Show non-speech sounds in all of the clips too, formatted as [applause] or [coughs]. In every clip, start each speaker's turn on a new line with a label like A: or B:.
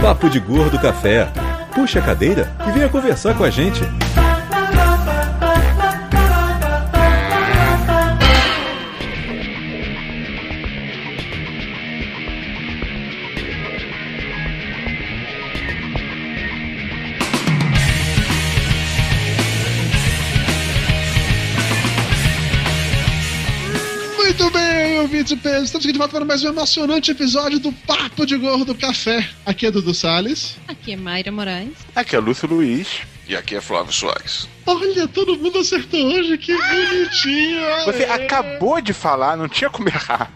A: Papo de Gordo Café. Puxa a cadeira e venha conversar com a gente.
B: Estamos aqui de volta para mais um emocionante episódio do Papo de Gordo Café. Aqui é Dudu Salles.
C: Aqui é Mayra Moraes.
D: Aqui é Lúcio Luiz.
E: E aqui é Flávio Soares.
B: Olha, todo mundo acertou hoje, que bonitinho.
D: Você
B: É.
D: acabou de falar, não tinha como errar.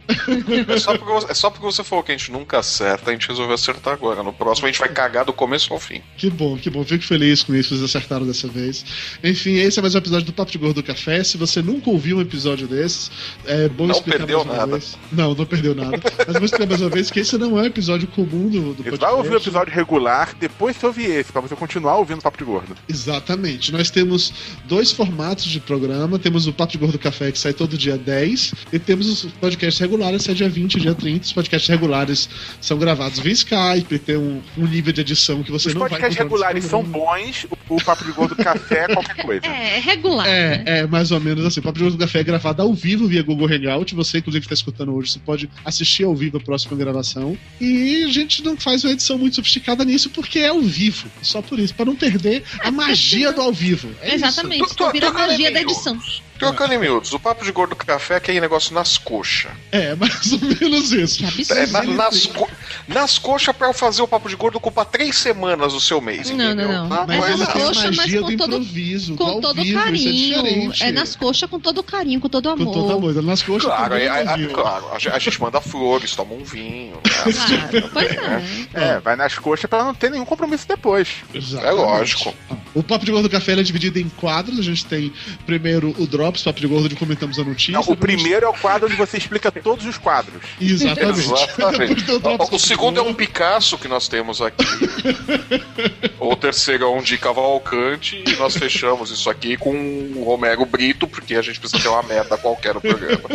E: É só, porque, você- é só porque você falou que a gente nunca acerta, a gente resolveu acertar agora. No próximo a gente vai cagar do começo ao fim.
B: Que bom, que bom. Fico feliz com isso, vocês acertaram dessa vez. Enfim, esse é mais um episódio do Papo de Gordo Café. Se você nunca ouviu um episódio desses, é bom
E: Não
B: explicar
E: perdeu
B: mais uma
E: nada.
B: vez. Não, não perdeu nada. Mas vou explicar mais uma vez que esse não é um episódio comum do, do
D: Você
B: podcast.
D: vai ouvir o episódio regular, depois você ouvir esse, pra você continuar ouvindo o Papo de Gordo.
B: Exatamente. Nós temos dois formatos de programa. Temos o Papo de Gordo Café, que sai todo dia 10. E temos os podcasts regulares, que sai dia 20 dia 30. Os podcasts regulares são gravados via Skype, tem um, um nível de edição que você
D: Os
B: não vai
D: podcasts
B: encontrar nesse
D: regulares são bons, o, o Papo de Gordo Café é qualquer coisa.
C: É, é regular. né?
B: É, é, mais ou menos assim. O Papo de Gordo Café é gravado ao vivo via Google Hangout. Você, inclusive, que está escutando hoje, você pode assistir ao vivo a próxima gravação. E a gente não faz uma edição muito sofisticada nisso porque é ao vivo. Só por isso, para não perder a magia do ao vivo. É isso.
C: Exatamente.
E: Tu- tu-
C: Vira a
E: tu-
C: magia da edição.
E: Trocando em miúdos, o papo de gordo café é aquele negócio nas coxas.
B: É, mais ou menos isso.
E: É, na- nas, co nas coxas pra eu fazer o papo de gordo ocupar três semanas do seu mês,
C: Não,
E: entendeu?
C: não, não.
E: Ah,
B: Mas
C: É
E: mas
C: nas
E: é-
C: coxas, mas com
B: do
C: todo- Com
B: ao
C: todo
B: vivo, é
C: carinho.
B: diferente.
C: É, nas coxas com todo carinho, com todo amor.
B: Com todo amor. Nas coxas
E: Claro, é- é-
B: vivo.
E: claro, a, gente- a gente manda flores, toma um vinho. né?
C: Claro, pois é.
D: É, vai nas coxas pra não ter nenhum compromisso depois.
B: Exatamente.
E: É lógico.
B: O Papo de Gordo Café é dividido em quadros. A gente tem primeiro o Drops, Papo de Gordo, onde comentamos a notícia.
D: Não, o primeiro é o quadro onde você explica todos os quadros.
B: Exatamente. [laughs]
E: Exatamente.
B: O Drops,
E: O, segundo é um Picasso que nós temos aqui. [laughs] o terceiro é um de Cavalcante. E nós fechamos isso aqui com o Romero Brito, porque a gente precisa ter uma merda qualquer no programa.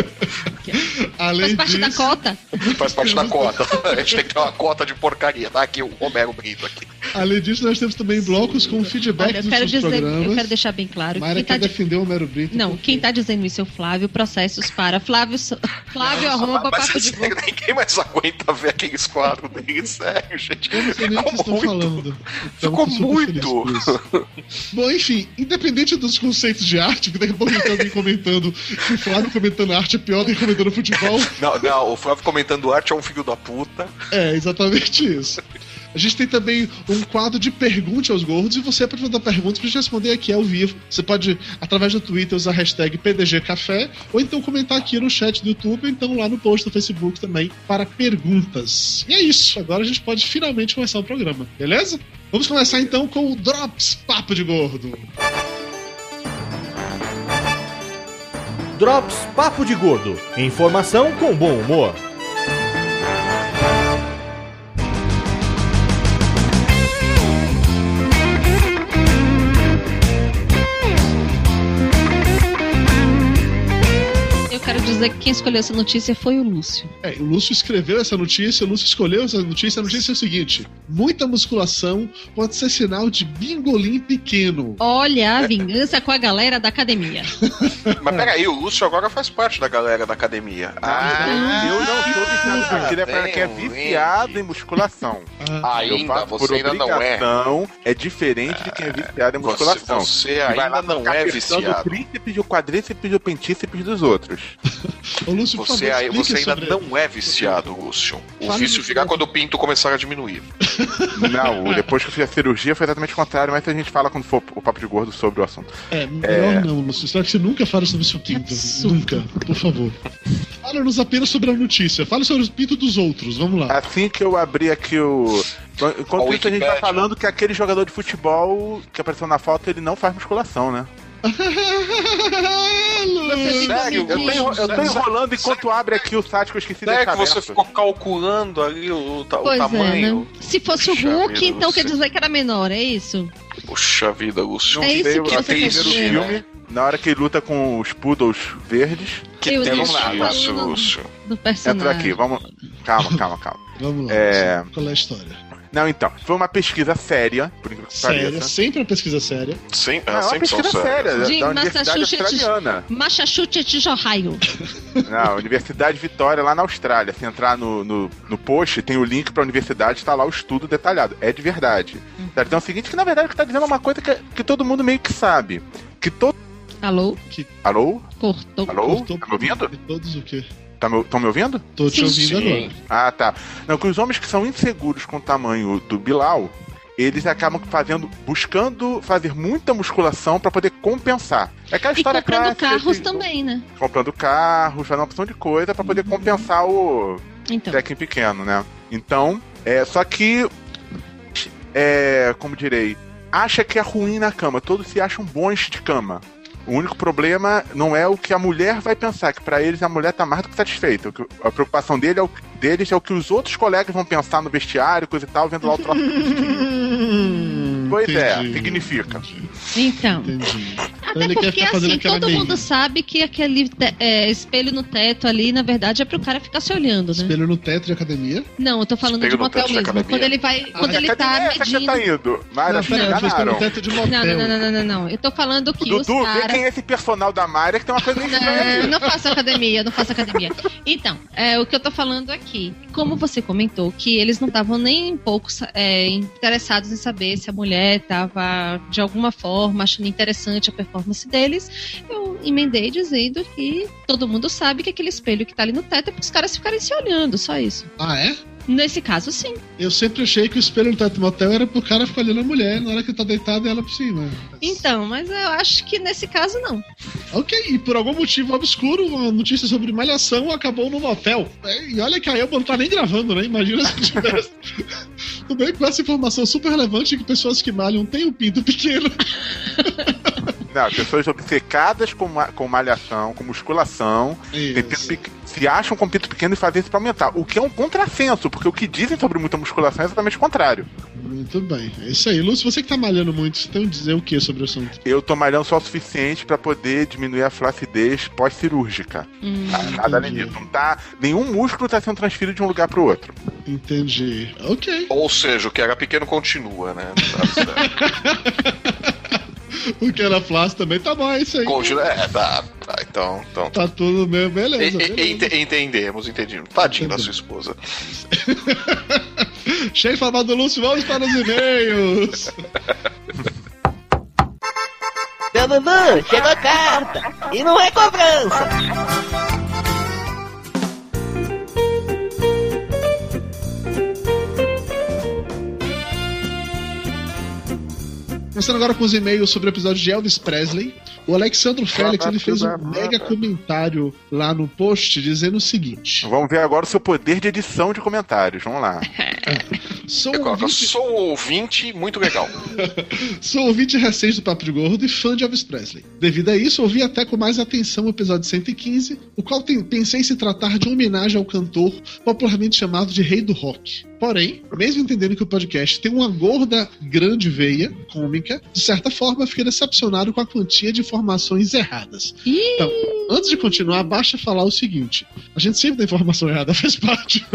B: Além
C: Faz parte da
B: disso,
C: cota.
E: Faz parte da cota. A gente tem que ter uma cota de porcaria. Tá aqui o Romero Brito aqui.
B: Além disso, nós temos também blocos com feedback
C: Olha, eu
B: dos
C: quero
B: seus
C: dizer,
B: programas.
C: eu quero deixar bem claro.
B: Mayra
C: Quem tá
B: quer
C: di-
B: defender o Homero Brito.
C: Não,
B: porque-
C: quem tá dizendo isso é o Flávio. Processos para Flávio, Flávio arroba
E: Mas
C: papo de
E: ninguém mais aguenta ver aqueles quadros dele, [laughs] sério, gente.
B: Eu não sei nem o que vocês estão
E: muito.
B: falando. Então,
E: Ficou muito.
B: Bom, enfim, independente dos conceitos de arte, que daqui a pouco tem alguém comentando que o Flávio comentando arte é pior do que comentando futebol.
E: Não, não, o Flávio comentando arte é um filho da puta.
B: É, exatamente isso. A gente tem também um quadro de pergunte aos gordos e você pode mandar perguntas pra gente responder aqui ao vivo. Você pode, através do Twitter, usar a hashtag PDGCafé ou então comentar aqui no chat do YouTube ou então lá no post do Facebook também para perguntas. E é isso. Agora a gente pode finalmente começar o programa, beleza? Vamos começar então com o Drops Papo de Gordo.
A: Drops Papo de Gordo. Informação com bom humor.
C: Quero dizer que quem escolheu essa notícia foi o Lúcio.
B: É, o Lúcio escreveu essa notícia, o Lúcio escolheu essa notícia. A notícia é o seguinte: muita musculação pode ser sinal de bingolim pequeno.
C: Olha a vingança com a galera da academia. [laughs]
E: Mas peraí, o Lúcio agora faz parte da galera da academia.
D: Ah, eu não sou viciado
E: Ah,
D: em corrida, é para quem é
E: bem,
D: viciado em musculação.
B: Ah,
D: Eu
E: Ainda,
D: faço por
E: você ainda não é.
D: é diferente de quem é viciado em
E: Você,
D: musculação.
E: você
D: lá
E: ainda não é viciado.
D: O tríceps, o quadríceps, o pentíceps dos outros.
B: Ô, Lúcio, por
E: Você,
B: favor,
E: você ainda
B: sobre-
E: não é viciado, Lúcio. O
B: Fala
E: vício
B: novo.
E: quando o pinto começar a diminuir. [laughs]
D: Não, depois que eu fiz a cirurgia foi exatamente o contrário, mas a gente fala quando for o papo de gordo sobre o assunto.
B: É, melhor não, Lúcio. Espero que você nunca fale sobre o seu pinto.
C: absurdo. [laughs]
B: Nunca, por favor. Fala-nos apenas sobre a notícia. Fala sobre os pintos dos outros. Vamos lá.
D: Assim que eu abri aqui o. Enquanto
E: A
D: isso, a gente tá falando que aquele jogador de futebol que apareceu na foto, ele não faz musculação, né?
E: Sério?
D: Eu tô, enro- eu tô enrolando enquanto abre aqui o site que eu esqueci de
E: é
D: deixar
E: que você ficou calculando ali o, ta- o
C: Pois é,
E: tamanho.
C: né? Se fosse o
E: Puxa
C: Hulk,
E: vida,
C: então
E: você-
C: quer dizer que era menor, é isso?
E: Puxa vida, Lúcio.
C: É isso que você quer dizer.
D: filme, na hora que ele luta com os poodles verdes.
E: Que
C: Eu
E: tem
C: falando
E: Lúcio.
C: Do personagem.
D: Entra aqui, vamos. Calma, calma, calma.
B: Vamos lá.
D: É.
B: Qual é a história?
D: Não, então, foi uma pesquisa séria, por incrível que
B: Séria,
D: pareça.
B: sempre uma pesquisa séria.
E: Sim, é,
D: é uma
E: sempre são
D: pesquisa séria,
C: De
D: da Universidade
C: Massachusetts.
D: Australiana.
C: Massachusetts de Ohio. [laughs]
D: Não, Universidade Vitória, lá na Austrália. Se entrar no, no, no post, tem o link pra universidade, tá lá o estudo detalhado. É de verdade. Tá dizendo o seguinte, que na verdade o que tá dizendo é uma coisa que, que todo mundo meio que sabe. Que todo...
C: Alô?
D: Alô?
C: Cortou.
D: Alô?
B: Cortou
D: Tá me ouvindo?
B: de Todos o quê?
D: Tá me, tão me ouvindo?
B: Tô te
C: Sim.
B: ouvindo
E: Sim.
B: agora.
D: Ah, tá. Não, que os homens que são inseguros com o tamanho do Bilal, eles acabam fazendo, buscando fazer muita musculação pra poder compensar. É aquela
C: E
D: história
C: comprando
D: clássica
C: carros
D: de-
C: também, né?
D: Comprando carros, fazendo uma opção de coisa pra poder compensar o
C: Então.
D: técnico pequeno, né? Então, é, só que, é, como direi, acha que é ruim na cama. Todos se acham bons de cama. O único problema não é o que a mulher vai pensar, que pra eles a mulher tá mais do que satisfeita. A preocupação dele é o, deles é o que os outros colegas vão pensar no vestiário, coisa e tal, vendo lá o troço. [laughs] Pois é,
B: entendi,
D: significa.
B: Entendi.
C: Então.
B: entendi.
C: Até porque, assim, todo
B: meia.
C: mundo sabe que aquele é, espelho no teto ali, na verdade, é pro cara ficar se olhando, né?
B: Espelho no teto de academia.
C: Não, eu tô falando
E: Espelho
C: de motel mesmo.
E: academia.
C: Quando ele vai. Quando ele tá
D: Academia, que você
C: medindo.
D: tá indo. Mara,
B: não, pera, eu tô espelho no teto de motel.
C: Não, não, não, não, não, não. Eu tô falando que os
D: Dudu, vê quem é esse personal da Mara que tem uma coisa estranha
C: Não, não faço academia, eu não faço academia. Então, é, o que eu tô falando aqui, como você comentou, que eles não estavam nem um pouco é, interessados em saber se a mulher estava de alguma forma achando interessante a performance deles, eu emendei dizendo que todo mundo sabe que aquele espelho que tá ali no teto é para os caras ficarem se olhando, só isso.
B: Ah, é?
C: Nesse caso, sim.
B: Eu sempre achei que o espelho no teto motel era pro cara ficar olhando a mulher na hora que tá deitada e ela por cima.
C: Então, mas eu acho que nesse caso não.
B: Ok, e por algum motivo obscuro, uma notícia sobre malhação acabou no motel. É, E olha que a Elba não tá nem gravando, né? Imagina se tivesse. Tudo bem com essa informação super relevante que pessoas que malham têm um pinto pequeno. [laughs]
D: Não, pessoas obcecadas com, ma- com malhação, com musculação, se acham com pinto pequeno e fazem isso pra aumentar. O que é um contrassenso, porque o que dizem sobre muita musculação é exatamente o contrário.
B: Muito bem. É isso aí. Lúcio, você que tá malhando muito, você tem a dizer o que sobre o assunto?
D: Eu tô malhando só o suficiente pra poder diminuir a flacidez pós-cirúrgica.
C: Hum.
D: Tá? Nada além
B: entendi.
D: disso. Não tá, nenhum músculo tá sendo transferido de um lugar pro outro.
B: Entendi. Ok.
E: Ou seja, o que era pequeno continua, né? Tá certo. [laughs] [laughs]
B: O que era flácido também tá bom, é isso aí.
E: Continua. É, tá. tá então, então.
B: Tá tudo bem,
E: E-
B: beleza.
E: e-
B: beleza.
E: ente- entendemos, entendimos. Tadinho da sua esposa. [laughs]
B: Cheio de falar do Lúcio, vamos para os e-mails.
F: Dudu, chegou a carta. E não é cobrança.
B: Começando agora com os e-mails sobre o episódio de Elvis Presley. O Alexandro Félix ele fez um mega comentário lá no post dizendo o seguinte:
D: Vamos ver agora o seu poder de edição de comentários. Vamos lá. [laughs]
B: Sou
E: Eu
B: um
E: coloco,
B: ouvinte,
E: sou ouvinte muito legal. [laughs]
B: sou ouvinte recente do Papo de Gordo e fã de Elvis Presley. Devido a isso, ouvi até com mais atenção o episódio 115, o qual tem- pensei se tratar de uma homenagem ao cantor popularmente chamado de Rei do Rock. Porém, mesmo entendendo que o podcast tem uma gorda grande veia cômica, de certa forma fiquei decepcionado com a quantia de informações erradas.
C: Ih,
B: Então, antes de continuar, basta falar o seguinte: a gente sempre dá informação errada, [laughs] faz parte.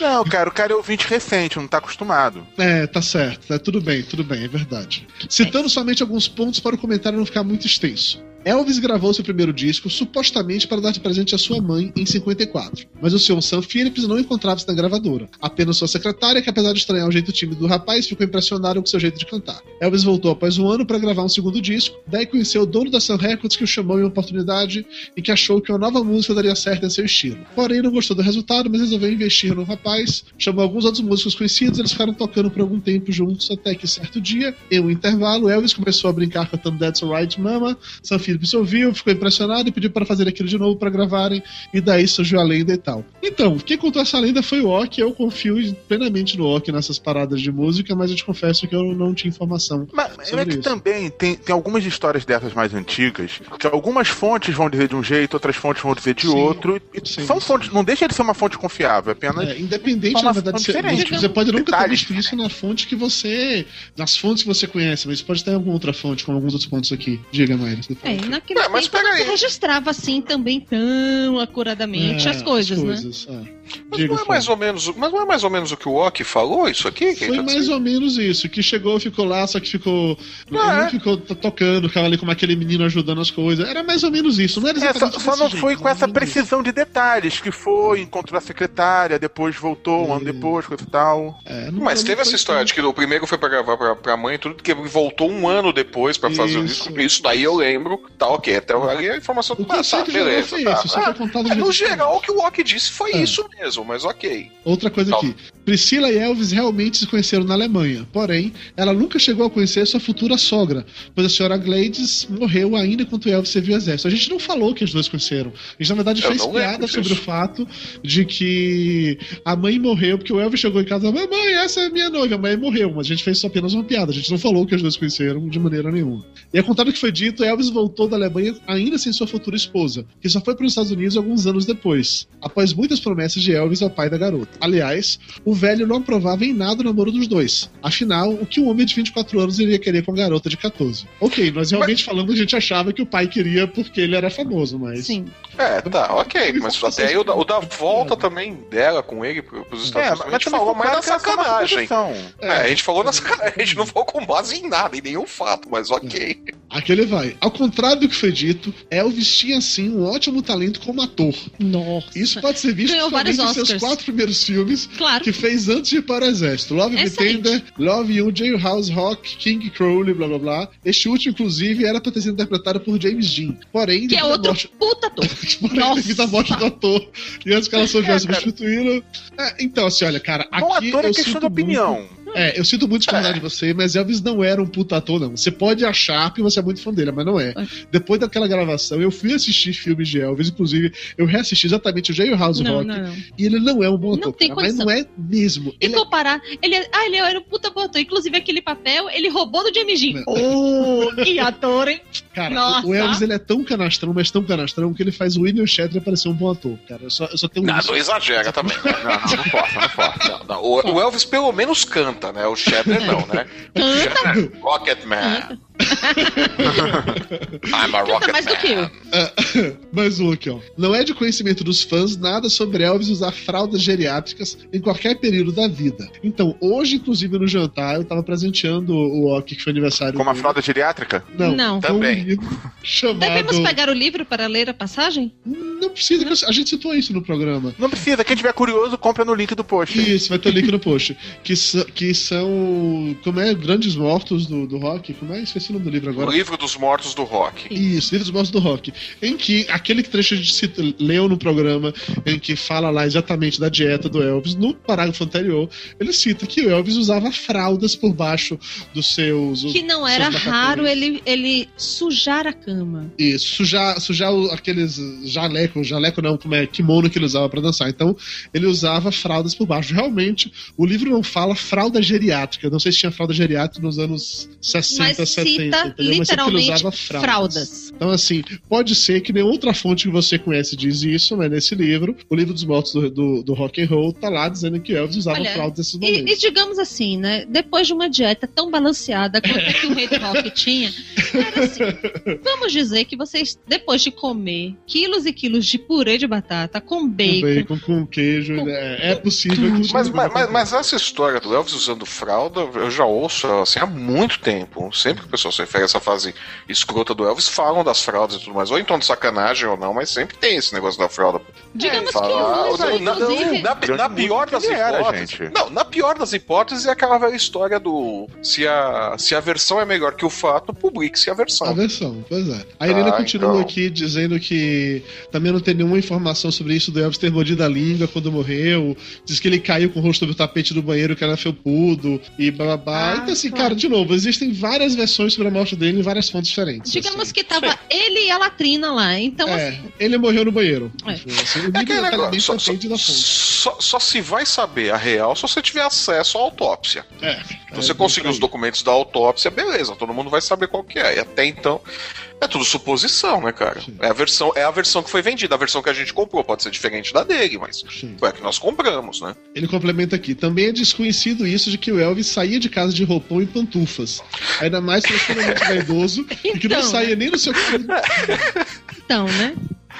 D: Não, cara, o cara é ouvinte recente, não tá acostumado.
B: É, tá certo, tá tudo bem, tudo bem, é verdade. Citando somente alguns pontos para o comentário não ficar muito extenso. Elvis gravou seu primeiro disco supostamente para dar de presente à sua mãe em 54, mas o Sr. Sam Phillips não encontrava-se na gravadora. Apenas sua secretária, que apesar de estranhar o jeito tímido do rapaz, ficou impressionada com seu jeito de cantar. Elvis voltou após um ano para gravar um segundo disco, daí conheceu o dono da Sun Records que o chamou em uma oportunidade e que achou que uma nova música daria certo em seu estilo. Porém, não gostou do resultado, mas resolveu investir no rapaz, chamou alguns outros músicos conhecidos, eles ficaram tocando por algum tempo juntos, até que certo dia, em um intervalo, Elvis começou a brincar cantando That's Alright Mama, Sam Phillips ouviu, ficou impressionado e pediu para fazer aquilo de novo para gravarem, e daí surgiu a lenda e tal. Então, quem contou essa lenda foi o Ok, eu confio plenamente no Ok nessas paradas de música, mas eu te confesso que eu não tinha informação.
D: Mas é que
B: isso.
D: também tem, tem algumas histórias dessas mais antigas que algumas fontes vão dizer de um jeito, outras fontes vão dizer de
B: Sim,
D: outro. E
B: sim,
D: são
B: sim.
D: fontes, não deixa de ser uma fonte confiável, é apenas.
B: É, independente, na verdade, você,
D: diferente.
B: você pode nunca ter visto isso na fonte que você. nas fontes que você conhece, mas pode ter alguma outra fonte, como alguns outros pontos aqui. Diga, Maíra. você
C: É. naquele
E: É, mas
C: tempo não se registrava assim também tão acuradamente
B: É,
C: as coisas, né?
B: coisas, é.
E: Mas
B: Diga,
E: não, é mais ou menos, o- mas não é mais ou menos o que o Ock falou, isso aqui?
B: Foi
E: tá
B: mais
E: dizendo?
B: ou menos isso, que chegou, ficou lá, só que ficou.
E: Ah,
B: não
E: é.
B: ficou to- tocando, ficava ali como aquele menino ajudando as coisas. Era mais ou menos isso, não era
D: É, só,
B: exatamente
D: só não
B: jeito,
D: foi com essa precisão de detalhes, que foi, encontrou a secretária, depois voltou, um ano
B: Hum.
D: depois, coisa e tal.
B: É, não-
E: Mas
B: não
E: teve essa história de que o primeiro foi pra gravar pra, pra mãe, tudo que voltou um ano depois pra fazer o
B: Isso.
E: disco. Isso daí eu lembro. Tá ok, até ali a informação
B: O
E: ah, tá,
B: conceito geral
E: beleza. tá. Ah, é, no geral, o que o Ock disse foi
B: É.
E: isso mesmo, mas ok.
B: Outra coisa
E: Tá.
B: aqui. Priscila e Elvis realmente se conheceram na Alemanha. Porém, ela nunca chegou a conhecer sua futura sogra, pois a senhora Gladys morreu ainda enquanto Elvis serviu o exército. A gente não falou que os dois conheceram. A gente, na verdade,
E: Eu
B: fez piada sobre o fato de que a mãe morreu, porque o Elvis chegou em casa e falou: Mamãe, essa é minha noiva. A mãe morreu. Mas a gente fez só apenas uma piada. A gente não falou que os dois conheceram de maneira nenhuma. E é contado que foi dito, Elvis voltou da Alemanha ainda sem sua futura esposa, que só foi para os Estados Unidos alguns anos depois, após muitas promessas de Elvis ao pai da garota. Aliás, o velho não aprovava em nada o namoro dos dois. Afinal, o que um homem de 24 anos iria querer com a garota de 14? Ok, nós realmente falamos, a gente achava que o pai queria porque ele era famoso, mas.
C: Sim.
E: É, tá, ok. Mas até aí o da, o da volta
B: É.
E: também dela com ele pro- pros Estados
D: É,
E: Unidos.
D: mas
E: a gente falou mais na
D: uma
E: sacanagem.
D: suposição.
E: É, a gente falou na sacanagem. A gente não falou com base em nada, em nenhum fato, mas ok.
B: Aqui ele vai. Ao contrário do que foi dito, Elvis tinha sim um ótimo talento como ator.
C: Nossa.
B: Isso pode ser visto
C: Ganhou vários
B: seus quatro primeiros filmes
C: Claro.
B: que fez antes de ir para o exército. Love Me
C: Excelente.
B: Tender, Love You, Jailhouse Rock, King Crowley, blá blá blá. Este último, inclusive, era para ter sido interpretado por James Dean. Porém,
C: Que é outro
B: morte-
C: puta ator. [laughs]
B: Porém, devido à morte do ator e antes que ela soubesse
D: cara.
B: substituí-lo. É, então, assim, olha, cara,
D: Bom
B: aqui
D: ator é
B: eu
D: questão
B: sinto
D: de opinião.
B: muito- é, eu sinto muito discordar de você, mas Elvis não era um puta ator, não. Você pode achar que você é muito fã dele, mas não é.
C: É.
B: Depois daquela gravação, eu fui assistir filmes de Elvis, inclusive, eu reassisti exatamente o Jailhouse
C: Não,
B: Rock,
C: não, não.
B: e ele não é um bom
C: Não
B: ator,
C: tem
B: cara, mas não é mesmo.
C: E
B: Ele é
C: comparar, ele, é- ah, ele era um puta bom ator. Inclusive, aquele papel, ele roubou do James Dean.
B: Não.
C: Oh, que ator, hein?
B: Cara,
C: Nossa.
B: o Elvis ele é tão canastrão, mas tão canastrão que ele faz o William Shatner parecer um bom ator, cara. Eu só, eu só tenho
E: Não,
B: isso.
E: não exagera também.
D: Não, não, não força, não.
E: Não, não. O Elvis pelo menos canta, né? O Shatner não, né? [laughs] Shatner, Rocket Man. I'm a Rocket
C: mais do que eu.
E: Man. [laughs]
B: Mais um aqui, ó. Não é de conhecimento dos fãs nada sobre Elvis usar fraldas geriátricas em qualquer período da vida. Então, hoje, inclusive, no jantar, eu tava presenteando o Oki, que foi aniversário
D: Como a
B: dele.
D: fralda geriátrica?
B: Não,
C: Não.
B: um
E: Também.
B: livro [laughs] chamado...
C: Devemos pegar o livro para ler a passagem?
B: Não precisa, eu- a gente citou isso no programa.
D: Não precisa, quem tiver curioso, compra no link do post.
B: Isso, vai ter o link no post. Que, que são. Como é? Grandes Mortos do, do rock? Como é? Esqueci o nome do livro
E: O
B: agora.
E: livro dos mortos do rock.
B: Isso, Livros dos Mortos do Rock. Em que aquele trecho a gente leu no programa, em que fala lá exatamente da dieta do Elvis, no parágrafo anterior, ele cita que o Elvis usava fraldas por baixo dos seus.
C: Que não era raro ele, ele sujar a cama.
B: Isso, sujar, sujar o- aqueles jaleco, jaleco não, como é, kimono que ele usava pra dançar. Então, ele usava fraldas por baixo. Realmente, o livro não fala fralda geriátrica. Não sei se tinha fralda geriátrica nos anos 60,
C: Mas
B: 70.
C: Literalmente
B: fraldas.
C: fraldas.
B: Então, assim, pode ser que nenhuma outra fonte que você conhece diz isso, mas nesse livro, o livro dos mortos do, do, do rock and roll, tá lá dizendo que Elvis usava
C: Olha,
B: fraldas nesses
C: E,
B: momentos.
C: e digamos assim, né? Depois de uma dieta tão balanceada quanto a que o rei do rock [laughs] tinha, era assim. Vamos dizer que vocês, depois de comer quilos e quilos de purê de batata com
B: Com
C: bacon,
B: bacon, com queijo,
C: Com
B: é, é possível que
E: Mas, mas, mas- mas essa história do Elvis usando fralda, eu já ouço assim, há muito tempo. Sempre que o pessoal se refere a essa fase escrota do Elvis, falam das fraldas e tudo mais. Ou então de sacanagem ou não, mas sempre tem esse negócio da fralda.
C: digamos
E: Fala-
C: que
E: Ah,
C: o
E: na, na- na- pior das
D: era,
E: hipóteses. Não, na pior das hipóteses é aquela velha história do se a, se a versão é melhor que o fato, publique-se a versão.
B: A versão, pois é. A Irina
E: Ah,
B: continua
E: então.
B: aqui dizendo que também não tem nenhuma informação sobre isso do Elvis ter mordido a língua quando morreu. Diz que ele caiu com o rosto sobre o tapete do banheiro que era felpudo e blá blá blá.
C: Ah,
B: então, assim,
C: claro.
B: cara, de novo, existem várias versões sobre a morte dele em várias fontes diferentes.
C: digamos
B: assim.
C: que tava ele e a latrina lá. Então,
B: É,
C: assim,
B: ele morreu no banheiro.
C: É.
B: Assim, o
E: É aquele negócio, só, se vai saber a real se você tiver acesso à autópsia.
B: É,
E: Se você
B: é,
E: conseguir
B: por
E: os documentos da autópsia, beleza, todo mundo vai saber qual que é. E até então. É tudo suposição, né, cara? É a, versão, é a versão que foi vendida, a versão que a gente comprou. Pode ser diferente da dele, mas
B: Sim.
E: foi a que nós compramos, né?
B: Ele complementa aqui. Também é desconhecido isso de que o Elvis saía de casa de roupão e pantufas. Ainda mais se ele extremamente vaidoso [laughs] e que não
C: Então,
B: saía nem no seu
C: Então, né?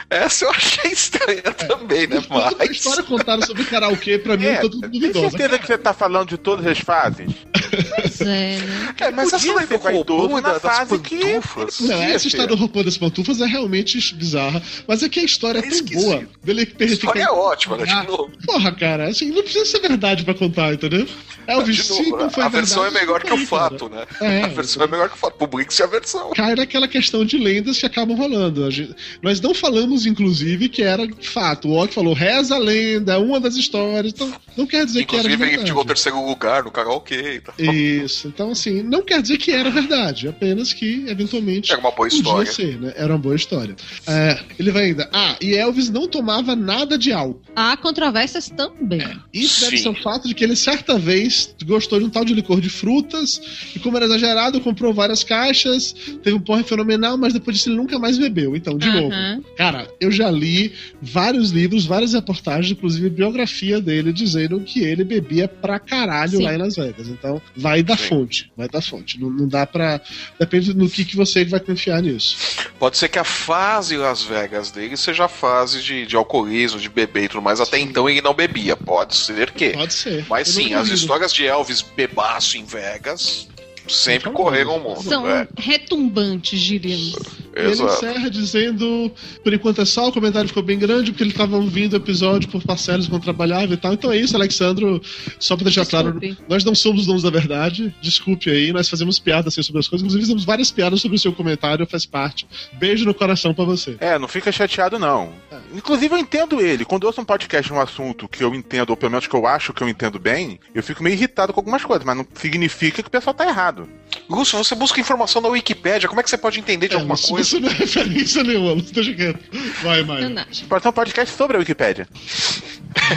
E: Essa eu achei estranha também, né?
B: Toda a
E: Mas.
B: história contada sobre karaokê, pra mim,
D: É,
B: tá tudo
D: tem
B: duvidosa.
D: certeza que você tá falando de todas as fases? [laughs]
C: Pois é, né?
E: É, mas essa daí do
D: na
E: da- das
D: fase que-
E: pantufas.
B: Não, essa história do roupão das pantufas é realmente bizarra. Mas é que a história é,
E: É
B: tão
E: esquisito.
B: boa. Dele que
E: A história é ótima, né?
B: Ah,
E: De novo.
B: Porra, cara, assim, não precisa ser verdade pra contar, entendeu?
E: Novo,
B: não foi
E: a versão é melhor que
B: fica
E: o fato, né?
B: É,
E: a versão é melhor que o fato. Publique-se a versão.
B: cai naquela questão de lendas que acabam rolando. A gente- nós não falamos, inclusive, que era fato. O Og falou, reza a lenda, é uma das histórias. Então, não quer dizer que era
E: Inclusive, ele ficou terceiro lugar no karaokê e tal.
B: Isso. Então, assim, não quer dizer que era verdade. Apenas que, eventualmente,
E: Era uma boa
B: podia
E: história.
B: ser, né? Era uma boa história. É, ele vai ainda. Ah, e Elvis não tomava nada de álcool.
C: Há controvérsias também.
B: Isso deve
E: Sim.
B: ser o fato de que ele certa vez gostou de um tal de licor de frutas e como era exagerado, comprou várias caixas, teve um porre fenomenal, mas depois disso ele nunca mais bebeu. Então, de novo, cara, eu já li vários livros, várias reportagens, inclusive biografia dele, dizendo que ele bebia pra caralho
C: Sim.
B: lá em Las Vegas. Então, vai da
E: Sim.
B: Fonte, vai da fonte. Não, não dá pra... Depende do que, que você vai confiar nisso.
E: Pode ser que a fase Las Vegas dele seja a fase de, de alcoolismo, de beber e tudo mais. Até então ele não bebia. Pode ser que.
B: Pode ser.
E: Mas
B: Eu
E: sim, as histórias de Elvis bebaço em Vegas sempre
B: São
E: correram o mundo.
C: São
E: é.
C: retumbantes, diríamos.
B: Ele
E: Exato.
B: encerra dizendo: por enquanto é só, o comentário ficou bem grande, porque ele estava ouvindo o episódio por parcelas enquanto trabalhava e tal. Então é isso, Alexandro. Só pra deixar
C: Desculpe.
B: claro, nós não somos os donos da verdade. Desculpe aí, nós fazemos piadas assim, sobre as coisas. Inclusive, fizemos várias piadas sobre o seu comentário, faz parte. Beijo no coração pra você.
D: É, não fica chateado, não. Inclusive, eu entendo ele. Quando eu ouço um podcast um assunto que eu entendo, ou pelo menos que eu acho que eu entendo bem, eu fico meio irritado com algumas coisas, mas não significa que o pessoal tá errado.
E: Lúcio, você busca informação na Wikipédia, como é que você pode entender de
B: É,
E: alguma coisa?
B: Isso não é referência nenhuma, Lúcio, deixa quieto. Vai, Maio.
C: Sacanagem.
D: Pode ser um podcast sobre a Wikipédia.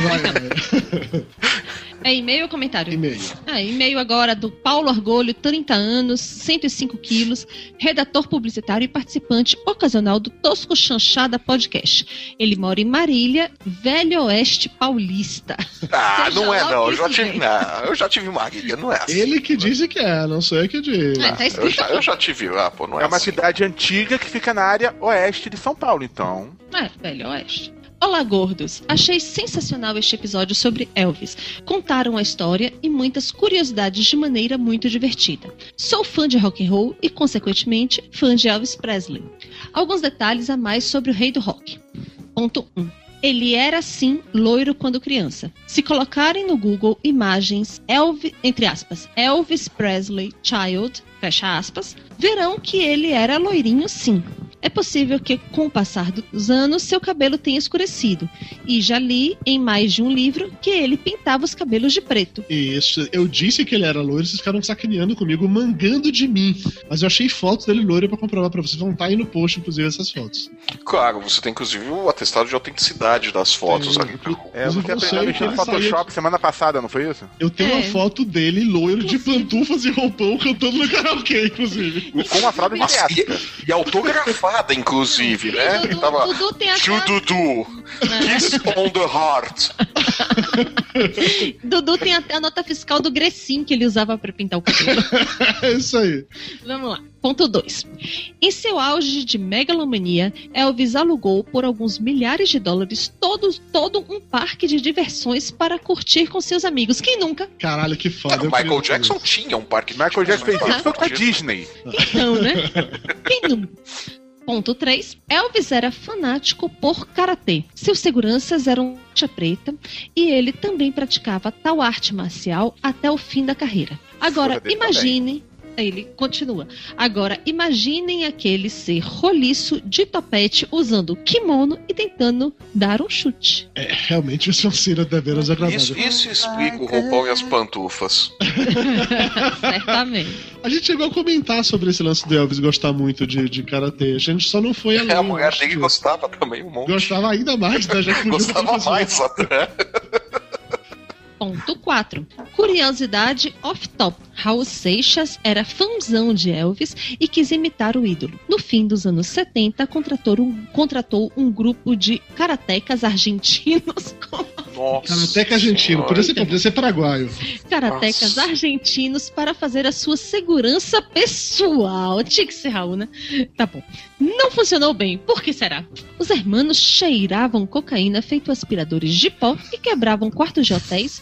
B: Vai. [laughs]
C: É e-mail ou comentário?
B: E-mail.
C: Ah, e-mail agora do Paulo Argolho, 30 anos, 105 quilos, redator publicitário e participante ocasional do Tosco Chanchada Podcast. Ele mora em Marília, Velho Oeste Paulista.
E: Ah, [laughs]
C: Seja
E: não é não. Eu já tive. Não, eu já tive Marília, não é assim.
B: Ele que disse que é, não eu que diz.
C: É, tá
E: Eu já, eu já tive lá, pô, não é,
D: É uma
E: assim.
D: cidade antiga que fica na área oeste de São Paulo, então.
C: É, Velho Oeste. Olá, gordos! Achei sensacional este episódio sobre Elvis. Contaram a história e muitas curiosidades de maneira muito divertida. Sou fã de rock and roll e, consequentemente, fã de Elvis Presley. Alguns detalhes a mais sobre o rei do rock. Ponto 1. Ele era sim loiro quando criança. Se colocarem no Google imagens Elvis, entre aspas, Elvis Presley Child, fecha aspas, verão que ele era loirinho sim. É possível que, com o passar dos anos, seu cabelo tenha escurecido. E já li em mais de um livro que ele pintava os cabelos de preto.
B: Isso, eu disse que ele era loiro, vocês ficaram sacaneando comigo, mangando de mim. Mas eu achei fotos dele loiro pra comprovar pra vocês. Vão estar aí no post, inclusive, essas fotos.
E: Claro, você tem inclusive o atestado de autenticidade das fotos
B: Tem.
E: ali.
D: É,
B: Mas
D: você aprendeu a no Photoshop semana passada, não foi isso?
B: Eu tenho
C: É.
B: uma foto dele loiro de pantufas e roupão cantando no [laughs] karaokê, inclusive.
D: Com uma
E: Mas,
D: geriátrica.
E: e, e autografada, inclusive, né?
C: Dudu,
E: Tava.
C: Dudu tem
E: To
C: até,
E: Dudu, Kiss on the Heart. [laughs]
C: Dudu tem até a nota fiscal do Grecin que ele usava para pintar o cabelo. [laughs]
B: É isso aí.
C: Vamos lá. Ponto 2. Em seu auge de megalomania, Elvis alugou por alguns milhares de dólares todo, todo um parque de diversões para curtir com seus amigos. Quem nunca?
B: Caralho, que foda.
E: Cara, o Michael Jackson tinha um parque.
D: Michael Jackson fez isso foi a
E: para-
D: Disney.
C: Então, né? Quem? Ponto 3. Elvis era fanático por karatê. Seus seguranças eram faixa preta e ele também praticava tal arte marcial até o fim da carreira. Agora, imagine. Ele continua. Agora, imaginem aquele ser roliço de topete usando kimono e tentando dar um chute.
B: É, realmente isso é uma cena deveras agradável.
E: Isso, isso explica o roupão e as pantufas. [laughs]
C: Certamente.
B: A gente chegou a comentar sobre esse lance do Elvis gostar muito de, de karatê. A gente só não foi além.
E: É, a mulher dele
B: que-
E: gostava também um monte.
B: Gostava ainda mais, né? Já [laughs]
E: Gostava mais até. [laughs]
C: Ponto 4. Curiosidade off-top. Raul Seixas era fãzão de Elvis e quis imitar o ídolo. No fim dos anos 70, contratou um, contratou um grupo de karatecas argentinos [laughs]
E: Nossa.
B: Karateca argentino, podia ser, podia ser paraguaio.
C: karatecas
E: Nossa.
C: argentinos para fazer a sua segurança pessoal. Tinha que ser Raul, né? Tá bom. Não funcionou bem. Por que será? Os hermanos cheiravam cocaína feito aspiradores de pó e quebravam quartos de hotéis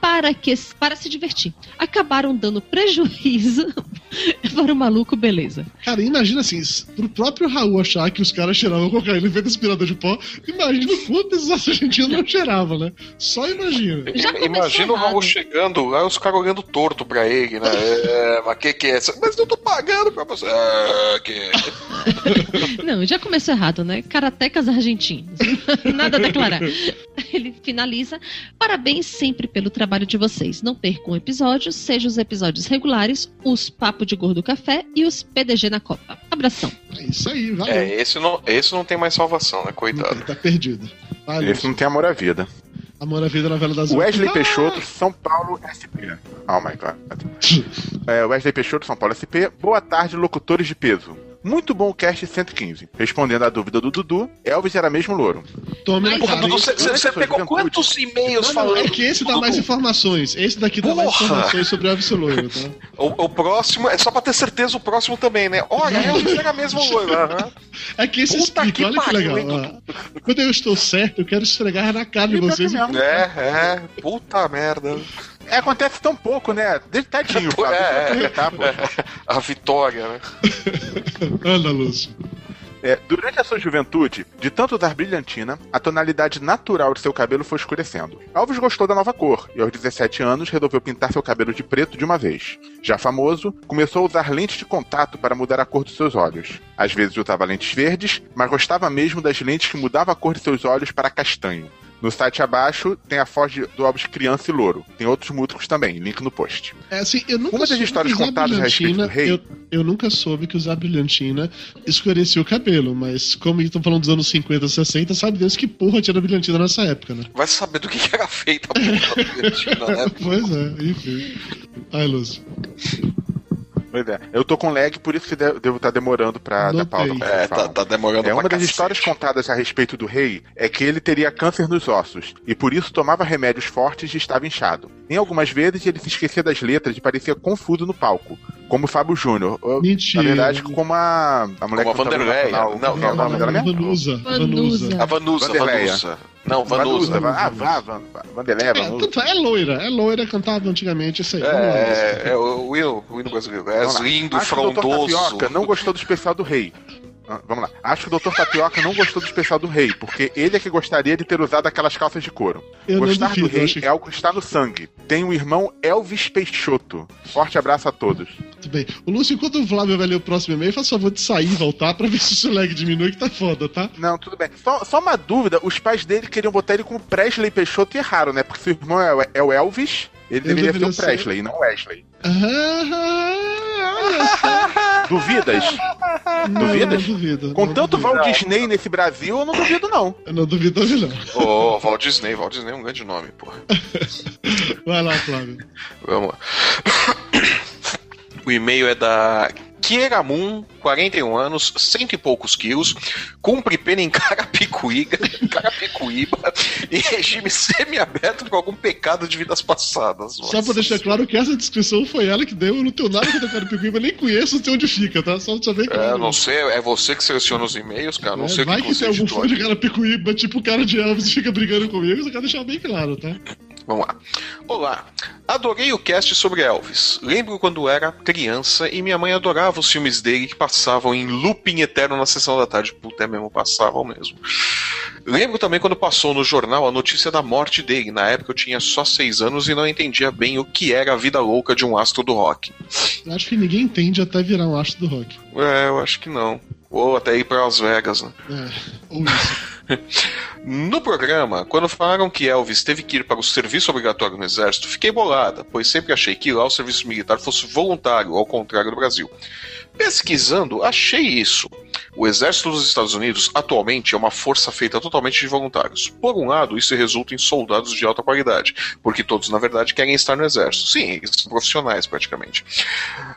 C: para, que, para se divertir. Acabaram dando prejuízo [laughs] para o maluco, beleza.
B: Cara, imagina assim, pro próprio Raul achar que os caras cheiravam cocaína feito aspirador de pó, imagina o quanto esses argentinos não cheiravam, né? Só imagina.
E: Imagina o Raul chegando lá, os caras olhando torto pra ele, né? É, mas que que é essa? Mas eu tô pagando pra você. É, que... [laughs]
C: Não, já começou errado, né? Karatecas argentinos. [laughs] Nada a declarar. Ele finaliza. Parabéns sempre pelo trabalho de vocês. Não percam episódios, seja os episódios regulares, os Papo de Gordo Café e os PDG na Copa. Abração.
B: É isso aí, valeu.
E: É, esse não, esse não tem mais salvação, né?
B: Não
E: Coitado.
B: tem, tá perdido. Valeu.
D: Esse não tem amor à vida.
B: Amor à vida, novela das
D: Wesley! Peixoto, São Paulo SP. Oh my god. [laughs] É, Wesley Peixoto, São Paulo SP. Boa tarde, locutores de peso. Muito bom o cast 115. Respondendo à dúvida do Dudu, Elvis era mesmo louro.
B: Tome
E: Porra,
B: cara.
E: Dudu, você, você- você pegou quantos e-mails
B: não,
E: falando?
B: é que esse dá mais informações. Esse daqui dá mais
E: Porra!
B: informações sobre o Elvis Loiro, tá? [laughs]
E: O, o próximo, é só pra ter certeza, o próximo também, né? Olha, Elvis era mesmo loiro. aham.
B: É que esse
E: Puta
B: explica,
E: que
B: olha que legal.
E: hein.
B: Quando eu estou certo, eu quero esfregar na cara de
D: E pior
B: vocês.
E: É, é. Puta merda.
D: É, acontece tão pouco, né? Tadinho, [laughs] Fábio.
E: é, é.
D: aproveitar, pô.
E: A vitória, né? [laughs]
B: Anda, Lúcio.
D: É, durante a sua juventude, de tanto usar brilhantina, a tonalidade natural de seu cabelo foi escurecendo. Alves gostou da nova cor e, aos 17 anos, resolveu pintar seu cabelo de preto de uma vez. Já famoso, começou a usar lentes de contato para mudar a cor dos seus olhos. Às vezes usava lentes verdes, mas gostava mesmo das lentes que mudavam a cor de seus olhos para castanho. No site abaixo tem a foto de- do Alves criança e louro. Tem outros músicos também, link no post.
B: É assim, eu nunca
D: Uma das
B: soube
D: histórias
B: que usar
D: contadas a respeito do
B: brilhantina-
D: rei-
B: Eu, eu nunca soube que usar brilhantina escurecia o cabelo, mas como estão falando dos anos 50, 60, sabe Deus que porra tinha brilhantina nessa época, né?
E: Vai saber do que, que era feita a porra da brilhantina, né? [laughs]
B: pois é, enfim. Ai, Lúcio.
D: Pois é. Eu tô com lag, por isso que de- devo estar demorando pra dar
B: Notei.
D: pausa. pro que
E: É, tá, tá demorando
D: É uma
E: pra
D: das
E: cacete.
D: histórias contadas a respeito do rei é que ele teria câncer nos ossos e por isso tomava remédios fortes e estava inchado. Em algumas vezes ele se esquecia das letras e parecia confuso no palco, como o Fábio Júnior.
B: Mentira.
D: Na verdade, como a, a mulher
E: Como a Vanderleia. Não,
D: Como é o nome dela mesmo?
B: Vanusa.
C: Vanusa.
E: A Vanusa. Vanusa. Não, Vanusa.
D: Vanusa. Ah, vá, Van- Vanderleia,
B: É,
D: Vanusa.
B: é loira, é loira, cantava antigamente isso aí. Lúcio.
E: É, é o hino, o hino brasileiro. É lindo, frondoso.
D: Não gostou do especial do rei. Ah, Vamos lá. Acho que o Dr. Tapioca não gostou do especial do rei, porque ele é que gostaria de ter usado aquelas calças de couro.
B: Eu
D: Gostar
B: duvido,
D: do rei é algo que está no sangue. Tem o irmão Elvis Peixoto. Forte abraço a todos.
B: Muito bem. O Lúcio, enquanto o Flávio vai ler o próximo e-mail, faz favor de sair e voltar pra ver se o seu lag diminui, que tá foda, tá?
D: Não, tudo bem. Só, só uma dúvida: os pais dele queriam botar ele como Presley Peixoto e erraram, né? Porque seu irmão é, o- é o Elvis, ele
B: Eu
D: deveria ser o
B: ser-
D: Presley, não o Wesley.
B: Ah, olha só.
D: Duvidas?
B: Não,
D: Duvidas?
B: Não duvido.
D: Com tanto
B: duvido.
D: Walt Disney nesse Brasil, eu não duvido, não.
B: Eu não duvido também, não.
E: Ô, Walt Disney. Walt Disney é um grande nome, porra.
B: Vai lá, Flávio.
E: Vamos lá. [coughs] O e-mail é da Kieramun, 41 anos, cento e poucos quilos, cumpre pena em [laughs] Carapicuíba, Carapicuíba em regime semiaberto por algum pecado de vidas passadas.
B: Só
E: Nossa
B: pra deixar claro que essa descrição foi ela que deu. Eu não tenho nada contra Carapicuíba, nem conheço, não sei onde fica, tá? Só pra saber que.
E: É, não sei, é você que seleciona os e-mails, cara. Não
B: É,
E: sei o
B: vai
E: que
B: que
E: você
B: tem algum fã de. Carapicuíba, tipo o cara de Elvis, e fica brigando comigo, só quero deixar bem claro, tá?
E: Vamos lá. Olá. Adorei o cast sobre Elvis. Lembro quando era criança e minha mãe adorava os filmes dele que passavam em looping eterno na sessão da tarde. Puta, é mesmo, passavam mesmo. Lembro também quando passou no jornal a notícia da morte dele. Na época eu tinha só seis anos e não entendia bem o que era a vida louca de um astro do rock.
B: Eu acho que ninguém entende até virar um astro do rock.
E: É, eu acho que não. Ou até ir para Las Vegas, né?
B: É, ou isso.
E: No programa, quando falaram que Elvis teve que ir para o serviço obrigatório no Exército, fiquei bolada, pois sempre achei que lá o serviço militar fosse voluntário, ao contrário do Brasil. Pesquisando, achei isso. O Exército dos Estados Unidos atualmente é uma força feita totalmente de voluntários. Por um lado, isso resulta em soldados de alta qualidade, porque todos, na verdade, querem estar no Exército. Sim, eles são profissionais praticamente.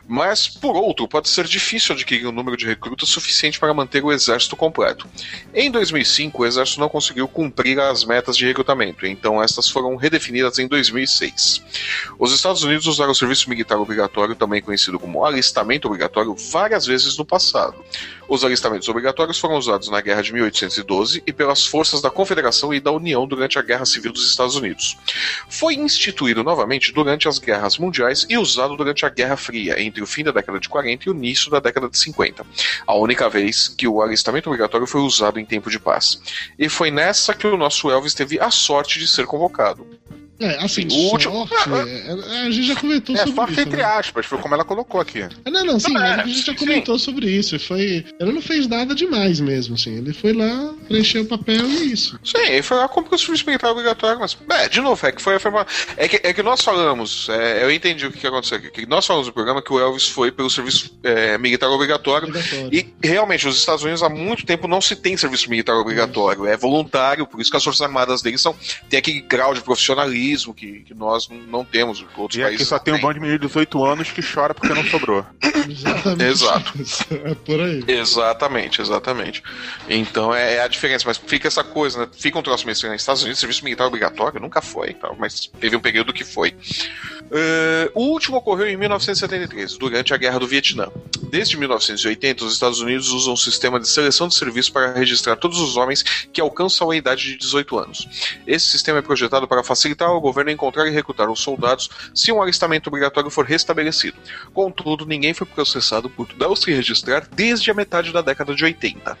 E: Mas, por outro, pode ser difícil adquirir um número de recrutas suficiente para manter o Exército completo. Em 2005, o Exército não conseguiu cumprir as metas de recrutamento, então estas foram redefinidas em 2006. Os Estados Unidos usaram o serviço militar obrigatório, também conhecido como alistamento obrigatório, várias vezes no passado. Os alistamentos obrigatórios foram usados na Guerra de 1812 e pelas forças da Confederação e da União durante a Guerra Civil dos Estados Unidos. Foi instituído novamente durante as guerras mundiais e usado durante a Guerra Fria, entre o fim da década de 40 e o início da década de 50. A única vez que o alistamento obrigatório foi usado em tempo de paz. E foi nessa que o nosso Elvis teve a sorte de ser convocado.
B: É, assim,
E: O último-
B: sorte, é, é, a gente já comentou
D: É,
B: sobre
D: sorte
B: isso.
D: entre
B: né?
D: aspas, foi como ela colocou aqui.
B: Ah, Não, não, sim,
E: Não, é,
B: a gente já
E: sim.
B: comentou sobre isso. Foi, ele não fez nada demais mesmo, assim. Ele foi lá, preencheu o papel e é isso.
E: Sim, ele foi lá cumprir o serviço militar obrigatório, mas. É, de novo, é que foi a forma. É que, é que nós falamos, é, eu entendi o que, que aconteceu aqui. Que nós falamos no programa que o Elvis foi pelo serviço é, militar obrigatório.
B: Obrigatório.
E: E realmente, os Estados Unidos há muito tempo não se tem serviço militar obrigatório, é voluntário, por isso que as Forças Armadas deles são, tem aquele grau de profissionalismo que, que nós não- não temos, que outros
D: E aqui
E: países
D: só tem um bando de menino de 18 anos que chora porque não sobrou. [laughs]
B: Exatamente.
E: Exato. [laughs]
B: É por aí.
E: Exatamente, exatamente. Então é, é a diferença, mas fica essa coisa, né? Fica um troço meio estranho. Nos Estados Unidos, serviço militar obrigatório nunca foi, tal, mas teve um período que foi. Eh, o último ocorreu em 1973, durante a Guerra do Vietnã. Desde 1980, os Estados Unidos usam um sistema de seleção de serviço para registrar todos os homens que alcançam a idade de 18 anos. Esse sistema é projetado para facilitar ao governo encontrar e recrutar os soldados se um alistamento obrigatório for restabelecido. Contudo, ninguém foi processado por não se registrar desde a metade da década de 80.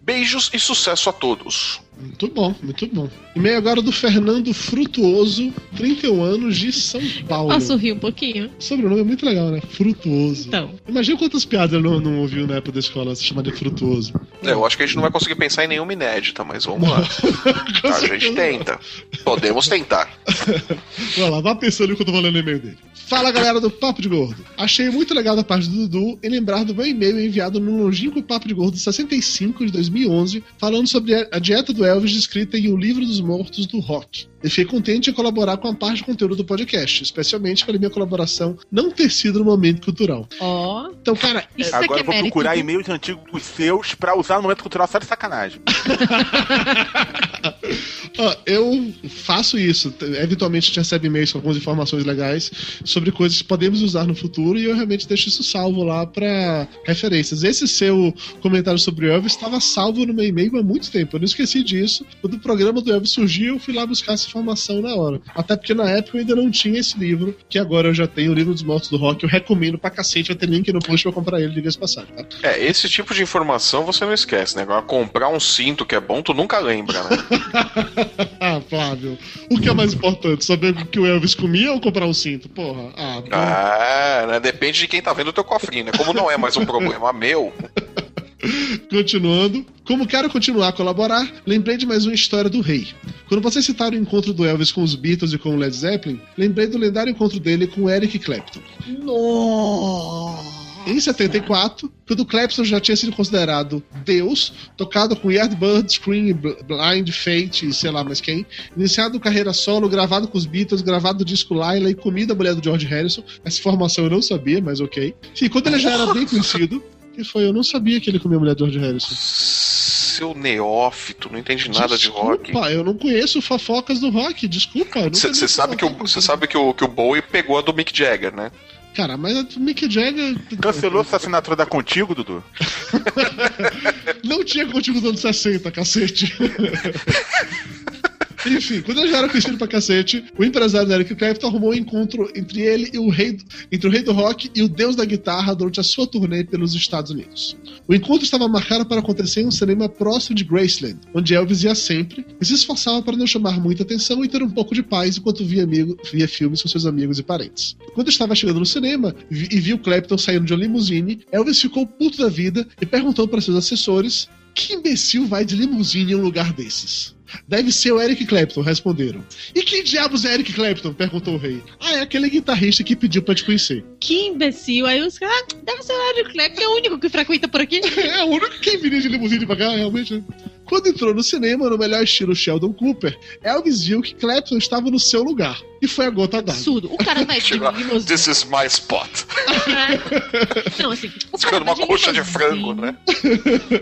E: Beijos e sucesso a todos.
B: Muito bom, muito bom. E-mail agora do Fernando Frutuoso, 31 anos, de São Paulo.
C: Posso rir um pouquinho?
B: O sobrenome é muito legal, né? Frutuoso.
C: Então.
B: Imagina quantas piadas ele não, não ouviu na época da escola se chamar de Frutuoso.
E: É, eu acho que a gente não vai conseguir pensar em nenhuma inédita, mas vamos lá. [laughs] A gente tenta. Podemos tentar. [laughs]
B: Vai lá, vá pensando enquanto eu vou lendo o e-mail dele. Fala galera do Papo de Gordo. Achei muito legal da parte do Dudu em lembrar do meu e-mail enviado no longínquo Papo de Gordo 65 de 2011, falando sobre a a dieta do Elvis descrita em O Livro dos Mortos do Rock. E fiquei contente em colaborar com a parte de conteúdo do podcast, especialmente pela minha colaboração não ter sido no momento cultural.
C: Ó,
B: Então, cara,
C: isso
D: Agora
C: aqui
D: eu
C: é
D: vou
C: mérito.
D: procurar
C: do-
D: e-mails antigos seus pra usar no momento cultural só de sacanagem. [laughs]
B: Ó, eu faço isso. Eventualmente a gente recebe e-mails com algumas informações legais sobre coisas que podemos usar no futuro e eu realmente deixo isso salvo lá pra referências. Esse seu comentário sobre o Elvis estava salvo no meu e-mail há muito tempo. Eu não esqueci disso. Quando o programa do Elvis surgiu, eu fui lá buscar essa informação na hora. Até porque na época eu ainda não tinha esse livro, que agora eu já tenho, o livro dos mortos do rock. Eu recomendo pra cacete. Vai ter link no post pra comprar ele, diga-se passagem, tá?
E: É, esse tipo de informação você não esquece, né? Agora, comprar um cinto que é bom, tu nunca lembra, né? [laughs]
B: ah, Flávio. O que é mais importante? Saber o que o Elvis comia ou comprar um cinto? Porra. Ah, bom.
E: Ah, né? Depende de quem tá vendo o teu cofrinho, né? Como não é mais um problema meu,
B: Continuando, como quero continuar a colaborar, lembrei de mais uma história do rei. Quando vocês citaram o encontro do Elvis com os Beatles e com o Led Zeppelin, lembrei do lendário encontro dele com o Eric Clapton. Em 74, quando Clapton já tinha sido considerado Deus, tocado com Yardbird, Scream, Bl- Blind, Fate e sei lá mais quem, iniciado carreira solo, gravado com os Beatles, gravado do disco Laila e comida a mulher do George Harrison. Essa informação eu não sabia, mas ok. E quando ele já era bem conhecido, que foi, eu não sabia que ele comia a mulher do George Harrison.
E: seu neófito, não entende nada de rock.
B: Desculpa, eu não conheço fofocas do rock, desculpa.
E: Você sabe que o sabe que o que o Bowie pegou a do Mick Jagger, né?
B: Cara, mas o Mick Jagger.
D: Cancelou sua assinatura da Contigo, Dudu? [laughs]
B: Não tinha contigo dos anos 60, cacete. [laughs] Enfim, quando eu já era conhecido pra cacete, o empresário da Eric Clapton arrumou um encontro entre ele e o rei, do- entre o rei do rock e o deus da guitarra durante a sua turnê pelos Estados Unidos. O encontro estava marcado para acontecer em um cinema próximo de Graceland, onde Elvis ia sempre e se esforçava para não chamar muita atenção e ter um pouco de paz enquanto via, amigo, via filmes com seus amigos e parentes. Quando estava chegando no cinema vi- e viu Clapton saindo de uma limusine, Elvis ficou puto da vida e perguntou para seus assessores Que imbecil vai de limusine em um lugar desses? Deve ser o Eric Clapton, responderam. E que diabos é Eric Clapton? perguntou o rei. Ah, é aquele guitarrista que pediu pra te conhecer.
C: Que imbecil. Aí os caras, ah, deve ser o Eric Clapton, é o único que frequenta por aqui. [laughs]
B: é o único que viria de limusine pra cá, realmente. Quando entrou no cinema, no melhor estilo Sheldon Cooper, Elvis viu que Clapton estava no seu lugar. E foi a gota d'água.
C: Absurdo. O cara vai [laughs] de limusine.
E: This is my spot. [laughs]
C: Não, assim, o cara
E: Ficando uma coxa de
C: limusine,
E: frango, né?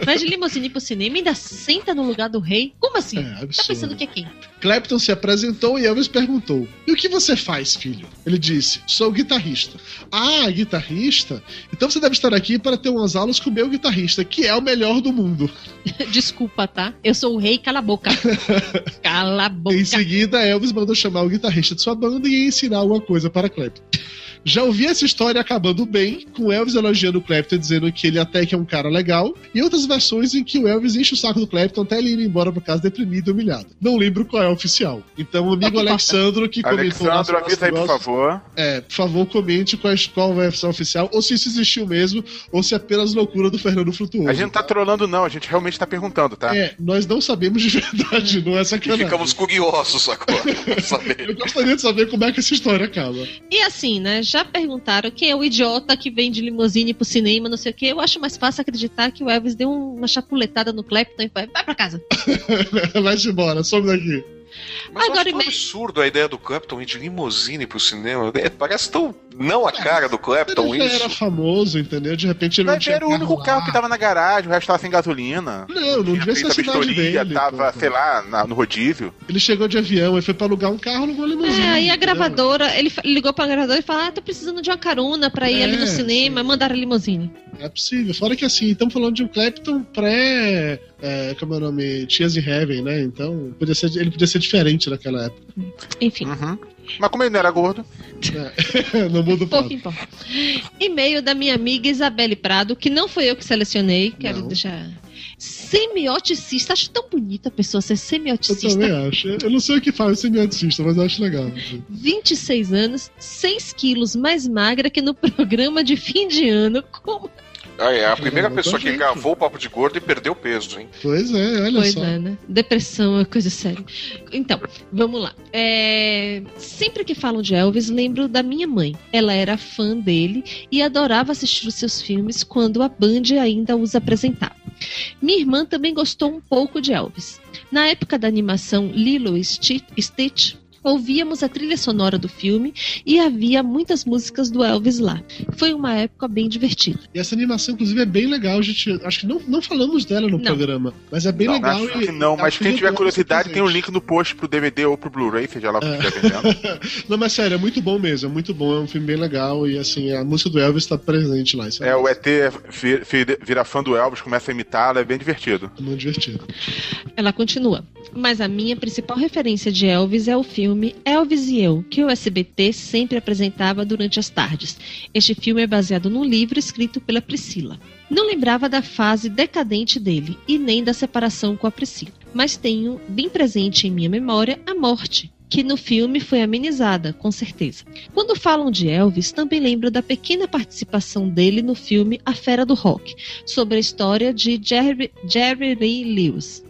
C: Vai de limusine pro cinema e ainda senta no lugar do rei. Como assim?
B: É,
C: tá
B: absurdo.
C: pensando que é quem?
B: Clapton se apresentou e Elvis perguntou: E o que você faz, filho? Ele disse: Sou guitarrista. Ah, guitarrista? Então você deve estar aqui para ter umas aulas com o meu guitarrista, que é o melhor do mundo. [laughs]
C: Desculpa, tá? Eu sou o rei, cala a boca. [laughs] Cala a boca.
B: Em seguida, Elvis mandou chamar o guitarrista de sua banda e ensinar alguma coisa para Clapton. Já ouvi essa história acabando bem, com Elvis elogiando o Clapton, dizendo que ele até que é um cara legal, e outras versões em que o Elvis enche o saco do Clapton até ele ir embora pra casa deprimido e humilhado. Não lembro qual é a oficial. Então, o amigo [laughs] Alexandro que comentou
D: Alexandro, avisa aí, por favor.
B: É, por favor, comente qual, qual é a versão oficial, ou se isso existiu mesmo, ou se é apenas loucura do Fernando Frutuoso.
D: A gente não tá trolando, não, a gente realmente tá perguntando, tá?
B: É, nós não sabemos de [laughs] verdade, não é
E: E
B: sacanagem.
E: ficamos curiosos, sacou? [laughs]
B: Eu gostaria de saber como é que essa história acaba.
C: E assim, né? Já perguntaram quem é o idiota que vem de limusine pro cinema, não sei o quê. Eu acho mais fácil acreditar que o Elvis deu uma chapuletada no Clapton e vai, vai pra casa. [laughs]
B: Vai-te embora, some daqui.
E: Mas eu
C: Agora,
E: acho tão
C: e me-
E: absurdo a ideia do Clapton ir de limusine pro cinema. É, Parece tão não a cara do Clapton
B: Ele já era
E: isso.
B: famoso, entendeu? De repente ele não
D: Mas
B: tinha
D: era o único
B: lá.
D: carro que tava na garagem, o resto tava sem gasolina.
B: Não, não devia ser a cidade dele.
D: tava,
B: pô.
D: sei lá, na- no rodízio.
B: Ele chegou de avião e foi pra alugar um carro, alugou uma limusine.
C: É, aí a gravadora, ele ligou pra gravadora e falou: Ah, tô precisando de uma carona pra ir
B: É,
C: ali no cinema,
B: sim.
C: mandaram a limusine.
B: É possível. Fora que assim, estamos falando de um Clapton pré. É, como é o nome? Tears in Heaven, né? Então, podia ser, ele podia ser diferente naquela época.
C: Enfim.
D: Uhum. Mas como ele não era gordo,
B: não muda o
C: Pouco importa. E-mail da minha amiga Isabelle Prado, que não foi eu que selecionei, quero
B: Não.
C: deixar. Semioticista, acho tão bonita a pessoa ser
B: Eu
C: semioticista.
B: também acho. Eu não sei o que faz semioticista, mas eu acho legal.
C: 26 anos, 6 quilos mais magra que no [laughs] programa de fim de ano. Como?
E: Ah, é a primeira pessoa que gravou o papo de gordo e perdeu peso, hein?
B: Pois é, olha
C: Pois
B: só.
C: é, né? Depressão é coisa séria. Então, vamos lá. É, Sempre que falam de Elvis, lembro da minha mãe. Ela era fã dele e adorava assistir os seus filmes quando a Band ainda os apresentava. Minha irmã também gostou um pouco de Elvis. Na época da animação Lilo e Sti- Stitch, ouvíamos a trilha sonora do filme e havia muitas músicas do Elvis lá. Foi uma época bem divertida.
B: E essa animação, inclusive, é bem legal. Gente, acho que não, não falamos dela no
C: Não.
B: programa, mas é bem
D: não,
B: legal.
D: acho
B: e-
D: que não. Mas quem
B: que
D: tiver curiosidade, tem o
B: presente.
D: link no post pro DVD ou pro Blu-ray, seja lá o que
B: É.
D: estiver vendendo. [laughs]
B: Não, mas sério, é muito bom mesmo, é muito bom, é um filme bem legal e assim, a música do Elvis tá presente lá. Isso
D: É, o ET vi- vi- vira fã do Elvis, começa a imitá-lo, é bem divertido.
B: muito divertido.
C: Ela continua. Mas a minha principal referência de Elvis é o filme Elvis e Eu, que o SBT sempre apresentava durante as tardes. Este filme é baseado num livro escrito pela Priscila. Não lembrava da fase decadente dele e nem da separação com a Priscila, mas tenho bem presente em minha memória a morte. Que no filme foi amenizada, com certeza. Quando falam de Elvis, também lembro da pequena participação dele no filme A Fera do Rock, sobre a história de Jerry, Jerry Lee Lewis.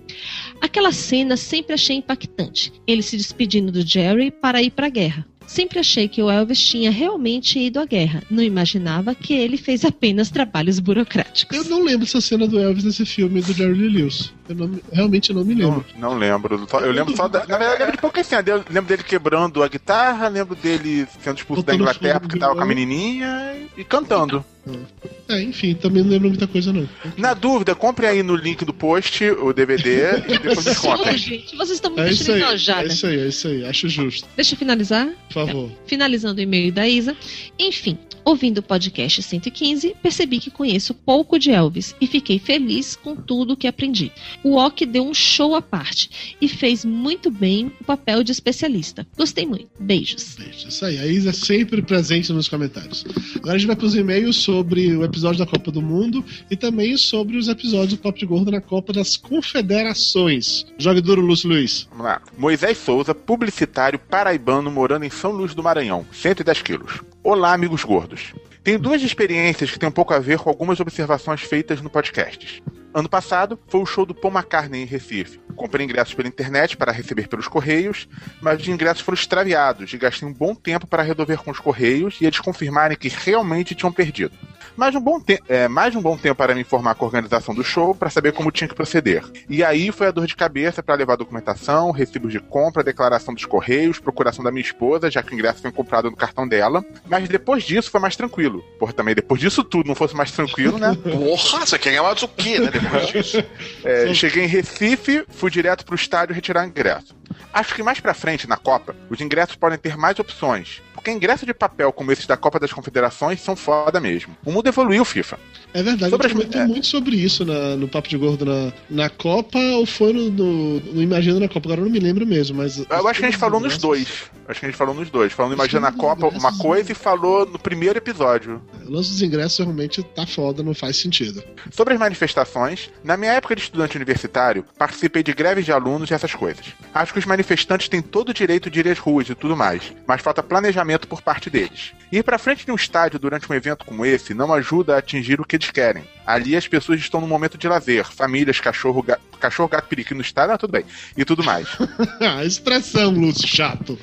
C: Aquela cena sempre achei impactante. Ele se despedindo do Jerry para ir para a guerra. Sempre achei que o Elvis tinha realmente ido à guerra. Não imaginava que ele fez apenas trabalhos burocráticos.
B: Eu não lembro essa cena do Elvis nesse filme do Jerry Lee Lewis. Eu não, realmente não me lembro.
D: Não, não lembro. Eu lembro só da. Na verdade, eu lembro de poucas cenas. Eu lembro dele quebrando a guitarra, lembro dele sendo expulso da Inglaterra porque tava com a menininha e cantando.
B: É, enfim, também não lembro muita coisa não.
D: Na dúvida, compre aí no link do post o DVD e [laughs] depois me
C: Ô,
D: contem.
C: gente, vocês estão me
B: É isso
C: deixando
B: aí, é
C: enojada.
B: isso aí, é isso aí, acho justo.
C: Deixa eu finalizar.
B: Por favor.
C: Finalizando o e-mail da Isa. Enfim, ouvindo o podcast 115, percebi que conheço pouco de Elvis e fiquei feliz com tudo que aprendi. O Ok deu um show à parte e fez muito bem o papel de especialista. Gostei muito. Beijos.
B: Beijo. Isso aí, a Isa é sempre presente nos comentários. Agora a gente vai para os e-mails sobre o episódio da Copa do Mundo e também sobre os episódios do Papo de Gordo na Copa das Confederações. Jogue duro, Lúcio Luiz.
D: Vamos lá. Moisés Souza, publicitário paraibano morando em São Luís do Maranhão, 110 quilos. Olá, amigos gordos. Tenho duas experiências que têm um pouco a ver com algumas observações feitas no podcast. Ano passado foi o show do Paul McCartney em Recife. Comprei ingressos pela internet para receber pelos correios, mas os ingressos foram extraviados e gastei um bom tempo para resolver com os correios e eles confirmarem que realmente tinham perdido. Mais um bom, te é, mais um bom tempo para me informar com a organização do show para saber como tinha que proceder. E aí foi a dor de cabeça para levar documentação, recibos de compra, declaração dos correios, procuração da minha esposa, já que o ingresso foi comprado no cartão dela. Mas depois disso foi mais tranquilo. Porra, também depois disso tudo não fosse mais tranquilo, né? [laughs]
E: Porra, você quer mais o quê, né? Depois disso. [laughs]
D: É, cheguei em Recife, fui direto pro estádio retirar o ingresso. Acho que mais pra frente, na Copa, os ingressos podem ter mais opções. Porque ingressos de papel como esses da Copa das Confederações são foda mesmo. O mundo evoluiu, FIFA.
B: É verdade,
D: Sobre
B: a gente
D: as-
B: comentou
D: é.
B: muito sobre isso na- no Papo de Gordo na, na Copa ou foi no, no, no Imagina na Copa, agora eu não me lembro mesmo, mas.
D: Eu acho que a gente falou nos dois. Acho que a gente falou nos dois. Falando Imagina na Copa uma coisa e falou no primeiro episódio.
B: O lance dos ingressos realmente tá foda, não faz sentido.
D: Sobre as manifestações, na minha época de estudante universitário, participei de greves de alunos e essas coisas. Acho que os manifestantes têm todo o direito de ir às ruas e tudo mais, mas falta planejamento por parte deles. Ir pra frente de um estádio durante um evento como esse não ajuda a atingir o que eles querem. Ali as pessoas estão num momento de lazer, famílias, cachorro, ga... cachorro gato, periquito no estádio, ah, tudo bem. E tudo mais. [laughs]
B: expressão, Lúcio, chato.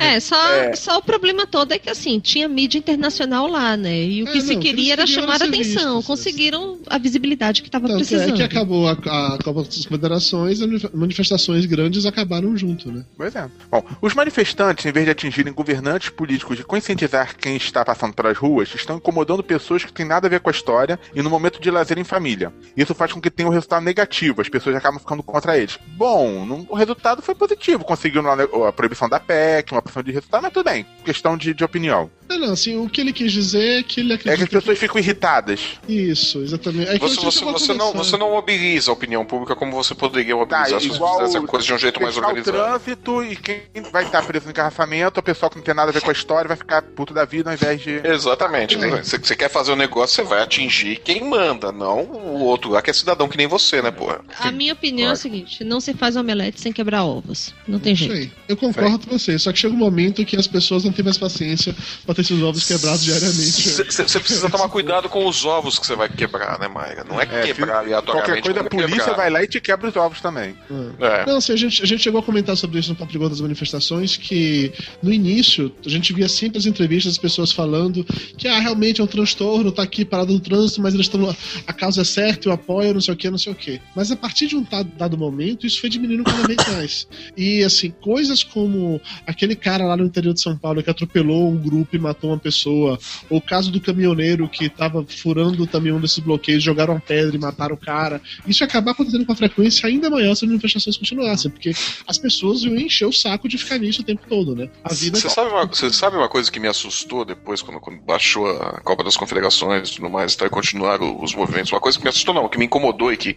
C: É, só,
D: É.
C: só o problema todo é que assim, tinha mídia internacional lá, né? E o
B: É,
C: que
B: não,
C: se
B: o que
C: queria era
B: eles queriam
C: chamar a
B: era
C: atenção.
B: vistos,
C: Conseguiram a visibilidade que estava
B: Tanto
C: precisando.
B: é que acabou a, a Copa das Confederações, as manifestações grandes acabaram junto, né?
D: Pois é. Bom, os manifestantes, em vez de atingirem governantes políticos e conscientizar quem está passando pelas ruas, estão incomodando pessoas que têm nada a ver com a história e no momento de lazer em família. Isso faz com que tenha um resultado negativo, as pessoas acabam ficando contra eles. Bom, não- o resultado foi positivo, conseguiram lá a proibição da PEC, uma opção de resultado, mas tudo bem, questão de, de opinião.
B: Não, não, assim, o que ele quis dizer é que ele
D: É que
B: acredita
D: as pessoas ficam irritadas.
B: Isso, exatamente. É que
E: Você, você,
B: que
E: você, não,
B: conversar.
E: você não mobiliza a opinião pública como você poderia
D: Tá,
E: mobilizar se você fizesse a coisa de um jeito mais organizado.
D: o trânsito e quem vai estar preso no engarrafamento, o pessoal que não tem nada a ver com a história vai ficar puto da vida ao invés de.
E: Exatamente.
B: É.
E: Você, você quer fazer um negócio, você vai atingir quem manda, não o outro lá que é cidadão que nem você, né, porra?
C: A minha opinião é a seguinte: não se faz omelete sem quebrar ovos. Não tem
B: Isso
C: jeito.
B: aí. Eu concordo com você, só que chega um momento que as pessoas não têm mais paciência pra ter esses ovos quebrados diariamente.
E: Você precisa [laughs] tomar cuidado com os ovos que você vai quebrar, né, Mayra? Não é,
D: É,
E: quebrar
D: Qualquer
E: aleatoriamente.
B: é
D: coisa, a polícia
E: quebrar.
D: vai lá e te quebra os ovos também.
E: É.
B: Não, assim, a gente, a gente chegou a comentar sobre isso no Papo de Gordo das manifestações, que no início a gente via sempre as entrevistas das pessoas falando que ah, realmente é um transtorno, tá aqui parado no trânsito, mas eles estão. A causa é certa, eu apoio, não sei o que, não sei o que. Mas a partir de um dado momento, isso foi diminuindo cada vez mais. E assim, coisas como aquele cara lá no interior de São Paulo que atropelou um grupo e matou uma pessoa, ou o caso do caminhoneiro que tava furando também um desses bloqueios, jogaram uma pedra e mataram o cara. Isso ia acabar acontecendo com a frequência ainda maior se as manifestações continuassem, porque as pessoas iam encher o saco de ficar nisso o tempo todo, né? A vida
E: Você sabe, uma, você sabe uma coisa que me assustou depois, quando, quando baixou a Copa das Confederações e tudo mais, tá, e continuaram os movimentos? Uma coisa que me assustou, não, que me incomodou e que,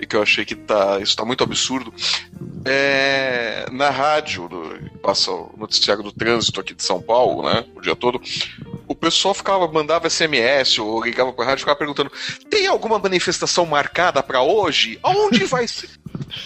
E: e que eu achei que tá, isso tá muito absurdo. É, na rádio, do, passa o noticiário do trânsito aqui de São Paulo, né, o dia todo, o pessoal ficava, mandava SMS ou ligava pra rádio e ficava perguntando: tem alguma manifestação marcada pra hoje? Aonde vai ser?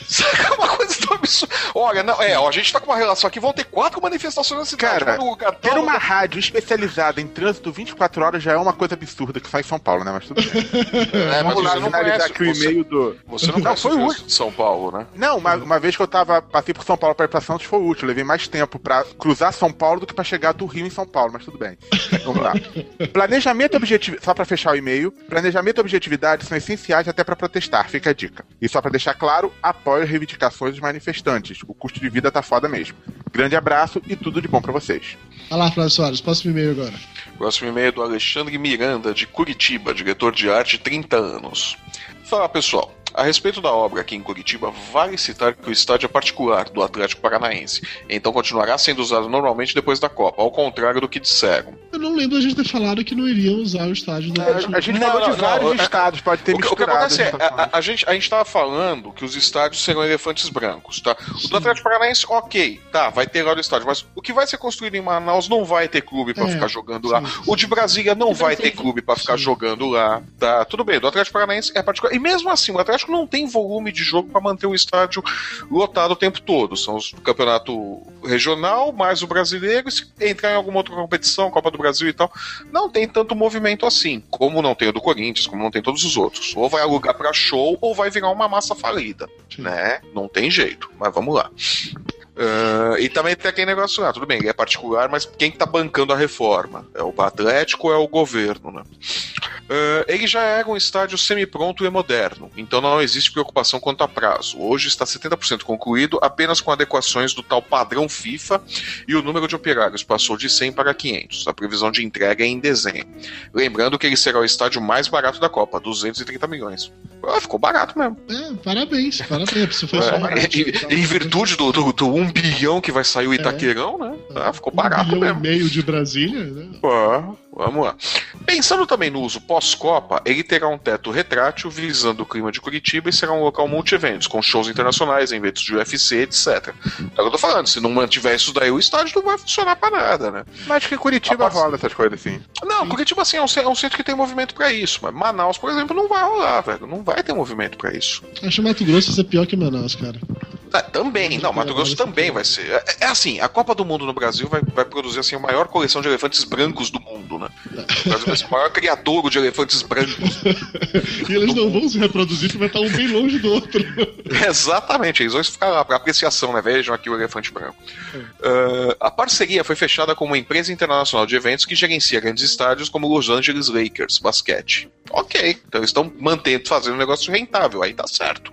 E: Saca [laughs] uma coisa tão absurda. Olha, não, é, ó, a gente tá com uma relação aqui, vão ter quatro manifestações na cidade.
D: Cara,
E: uma no lugar
D: Ter uma
E: lugar-
D: rádio especializada em trânsito 24 horas já é uma coisa absurda que sai em São Paulo, né? Mas tudo bem. [laughs]
E: É, mas
D: Vamos lá
E: você não
D: finalizar
E: conhece,
D: aqui o
E: você-
D: e-mail do.
E: Você não
D: Não, foi
E: o trânsito de São Paulo, né?
D: Não, uma, uma vez que eu tava, passei por São Paulo pra ir pra Santos foi útil. Levei mais tempo pra cruzar São Paulo do que pra chegar do Rio em São Paulo, mas tudo bem. Vamos lá. [laughs] Planejamento e objetividade. Só pra fechar o e-mail. Planejamento e objetividade são essenciais até pra protestar, fica a dica. E só pra deixar claro, apoio as reivindicações dos manifestantes. O custo de vida tá foda mesmo. Grande abraço e tudo de bom pra vocês.
B: Lá, Flávio Soares, próximo e-mail agora.
E: Próximo e-mail é do Alexandre Miranda, de Curitiba, diretor de arte, 30 anos. Fala pessoal, a respeito da obra aqui em Curitiba, vale citar que o estádio é particular do Atlético Paranaense, então continuará sendo usado normalmente depois da Copa, ao contrário do que disseram.
B: Eu não lembro a gente ter falado que não iriam usar o estádio do
D: A gente
E: Não,
D: falou
E: não,
D: de vários
E: não, é-
D: estados, pode ter
E: O que, o que
D: misturado.
E: acontece é,
D: situações.
E: a, a- a gente, a gente tava falando que os estádios serão elefantes brancos, tá? O do Atlético Paranaense, ok, tá, vai ter lá o estádio, mas o que vai ser construído em Manaus não vai ter clube pra
B: É,
E: ficar jogando lá.
B: sim.
E: O de Brasília não
C: De
E: vai ter clube pra ficar
B: Sim.
E: jogando lá, tá? Tudo bem, do Atlético Paranaense é particular. E mesmo assim, o Atlético não tem volume de jogo pra manter o estádio lotado o tempo todo. São os campeonato regional, mais o brasileiro, e se entrar em alguma outra competição, Copa do Brasil, e tal, não tem tanto movimento assim, como não tem o do Corinthians, como não tem todos os outros. Ou vai alugar para show ou vai virar uma massa falida, né? Não tem jeito, mas vamos lá. Ah, e também tem aquele negócio lá, tudo bem, ele é particular, mas quem que tá bancando a reforma? É o Atlético ou é o governo, né? Ah, ele já era um estádio semi-pronto e moderno, então não existe preocupação quanto a prazo. Hoje está 70% concluído, apenas com adequações do tal padrão FIFA e o número de operários passou de 100 para 500. A previsão de entrega é em dezembro. Lembrando que ele será o estádio mais barato da Copa, 230 milhões. Ah, ficou barato mesmo.
B: É, parabéns, parabéns. Foi
E: É,
B: barato,
E: em,
B: tá?
E: em virtude do, do, do um bilhão que vai sair o Itaquerão, né? Ah, ficou barato
B: um bilhão
E: mesmo.
B: e meio de Brasília, né?
E: Pô, vamos lá. Pensando também no uso pós-Copa, ele terá um teto retrátil visando o clima de Curitiba e será um local multi-eventos, com shows internacionais, eventos de UFC, etc. É o que eu tô falando, se não mantiver isso daí, o estádio não vai funcionar pra nada, né?
D: Mas que em Curitiba rola essas coisas assim.
E: Não, Curitiba assim, é um, é um centro que tem movimento pra isso, mas Manaus, por exemplo, não vai rolar, velho. Não vai ter movimento pra isso.
B: Acho Mato Grosso ser pior que Manaus, cara.
E: É, também, não, Mato Grosso também vai ser. É, é assim, a Copa do Mundo no Brasil vai, vai produzir assim, a maior coleção de elefantes brancos do mundo, né? O Brasil vai ser o maior criador de elefantes brancos. [laughs]
B: E eles não vão se reproduzir porque vai estar um bem longe do outro. [laughs]
E: Exatamente, eles vão ficar lá para apreciação, né? Vejam aqui o elefante branco. Ah, a parceria foi fechada com uma empresa internacional de eventos que gerencia grandes estádios como Los Angeles Lakers, basquete. Ok, então eles estão mantendo, fazendo um negócio rentável, aí tá certo.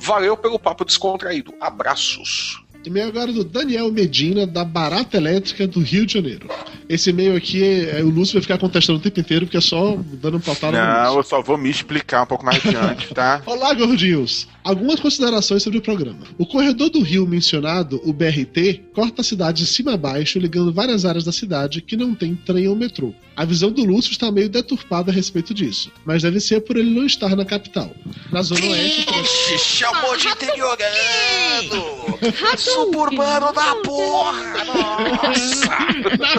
E: Valeu pelo papo descontraído. Abraços.
B: E-mail agora do Daniel Medina, da Barata Elétrica do Rio de Janeiro. Esse e-mail aqui, é, o Lúcio vai ficar contestando o tempo inteiro, porque é só dando um patada no
D: Não, eu só vou me explicar um pouco mais adiante, tá? [laughs]
B: Olá, gordinhos! Algumas considerações sobre o programa. O corredor do rio mencionado, o BRT, corta a cidade de cima a baixo, ligando várias áreas da cidade que não tem trem ou metrô. A visão do Lúcio está meio deturpada a respeito disso, mas deve ser por ele não estar na capital. Na Zona Oeste,
E: Ixi, chamou de interiorano!
C: Suburbano
E: da porra! Nossa!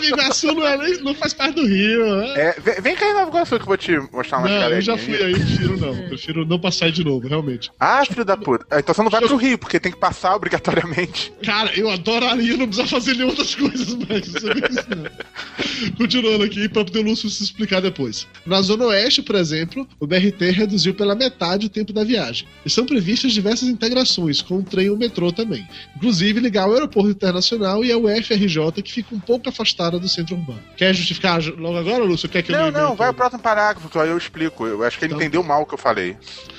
E: [laughs]
B: Iguaçu não, é não faz parte do Rio, né?
D: É, vem, vem cá em Nova Iguaçu que eu vou te mostrar umas
B: Não, eu já fui aí, prefiro não. Prefiro não passar aí de novo, realmente.
D: Ah, filho da puta. Ah, Então você não vai pro Rio, porque tem que passar obrigatoriamente.
B: Cara, eu adoraria não precisar fazer nenhuma outras coisas, mas isso é isso não. Continuando aqui, pra poder o Lúcio se explicar depois. Na Zona Oeste, por exemplo, o BRT reduziu pela metade o tempo da viagem. E são previstas diversas integrações, com o trem e o metrô também. Inclusive ligar o aeroporto internacional e a UFRJ, que fica um pouco afastada do centro urbano. Quer justificar logo agora, Lúcio? Quer que eu
D: Não,
B: o
D: não,
B: e-mail
D: vai ao próximo parágrafo, só eu explico. Eu acho que ele
B: Então.
D: entendeu mal o que eu falei.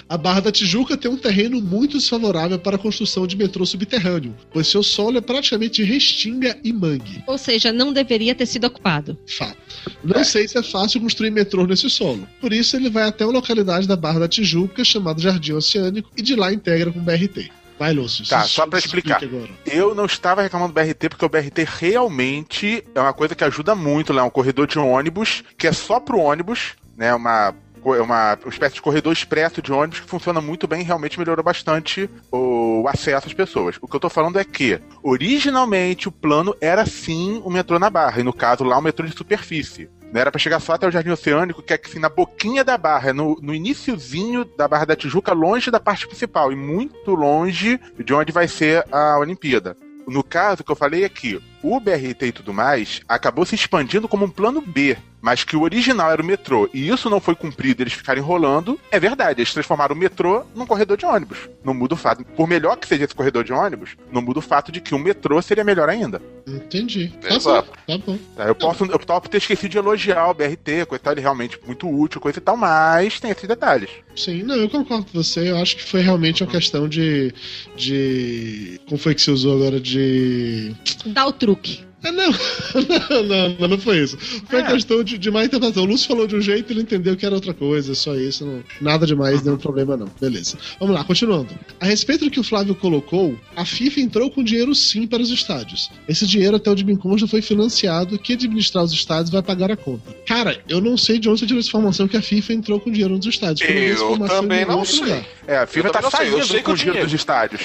B: A Barra da Tijuca tem um terreno muito desfavorável para a construção de metrô subterrâneo, pois seu solo é praticamente restinga e mangue.
C: Ou seja, não deveria ter sido ocupado.
B: Fato. Não sei se é fácil construir metrô nesse solo. Por isso, ele vai até uma localidade da Barra da Tijuca, chamada Jardim Oceânico, e de lá integra com o BRT. Vai, Lúcio.
D: Tá, só pra
B: se
D: explicar. Eu não estava reclamando do BRT porque o BRT realmente é uma coisa que ajuda muito lá, é um corredor de ônibus que é só pro ônibus, né? Uma uma espécie de corredor expresso de ônibus que funciona muito bem e realmente melhorou bastante o acesso às pessoas. O que eu tô falando é que, originalmente, o plano era sim o metrô na Barra, e no caso lá, o metrô de superfície. Não era pra chegar só até o Jardim Oceânico, que é assim, na boquinha da barra, é no, no iniciozinho da Barra da Tijuca, longe da parte principal, e muito longe de onde vai ser a Olimpíada. No caso, que eu falei é que o BRT e tudo mais acabou se expandindo como um plano B, mas que o original era o metrô, e isso não foi cumprido, eles ficaram enrolando, é verdade, eles transformaram o metrô num corredor de ônibus. Não muda o fato, por melhor que seja esse corredor de ônibus, não muda o fato de que o metrô seria melhor ainda.
B: Entendi. Tá
E: Exato.
B: bom, tá bom.
D: Tá, Eu posso, eu posso ter esquecido de elogiar o BRT, coisa e tal, ele é realmente muito útil, coisa e tal, mas tem esses detalhes.
B: Sim, não, eu concordo com você. Eu acho que foi realmente uma questão de. de. Como foi que você usou agora? De.
C: Dá o truque.
B: Ah, [laughs] não. não, não, não, não foi isso. Foi
D: É.
B: questão de, de má interpretação. O Lúcio falou de um jeito e ele entendeu que era outra coisa, só isso. Não, nada demais, nenhum problema, não. Beleza. Vamos lá, continuando. A respeito do que o Flávio colocou, a FIFA entrou com dinheiro sim para os estádios. Esse dinheiro, até onde me consta, foi financiado. Quem administrar os estádios vai pagar a conta. Cara, eu não sei de onde você tirou essa informação que a FIFA entrou com dinheiro nos estádios.
E: Eu também não sei.
B: lugar.
D: É, a FIFA
E: Eu
D: tá
E: eu
D: saindo
E: sei
D: com
E: o
D: o dinheiro
E: dinheiro-
D: dos estádios.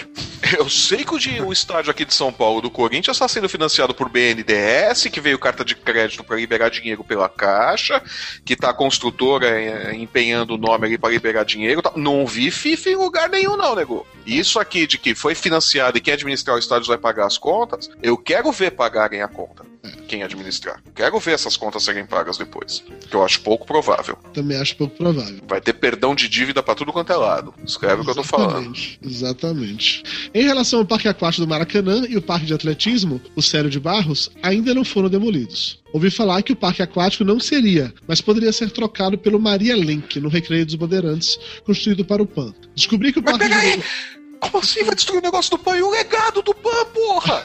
E: Eu sei que o, o estádio aqui de São Paulo do Corinthians está sendo financiado por BNDES, que veio carta de crédito para liberar dinheiro pela Caixa, que tá a construtora eh, empenhando o nome ali para liberar dinheiro. Não vi FIFA em lugar nenhum, não, nego. Isso aqui de que foi financiado e quem administrar o estádio vai pagar as contas, eu quero ver pagarem a conta. quem administrar. Quero ver essas contas serem pagas depois. Que eu acho pouco provável.
B: Também acho pouco provável.
E: Vai ter perdão de dívida pra tudo quanto é lado. Escreve o que eu tô falando.
B: Exatamente, Exatamente. Em relação ao Parque Aquático do Maracanã e o Parque de Atletismo, o Célio de Barros, ainda não foram demolidos. Ouvi falar que o parque aquático não seria, mas poderia ser trocado pelo Maria Lenk, no Recreio dos Bandeirantes, construído para o PAN. Descobri que o
E: Mas
B: parque.
E: peraí! Como assim vai destruir o negócio do PAN? E o legado do PAN, porra!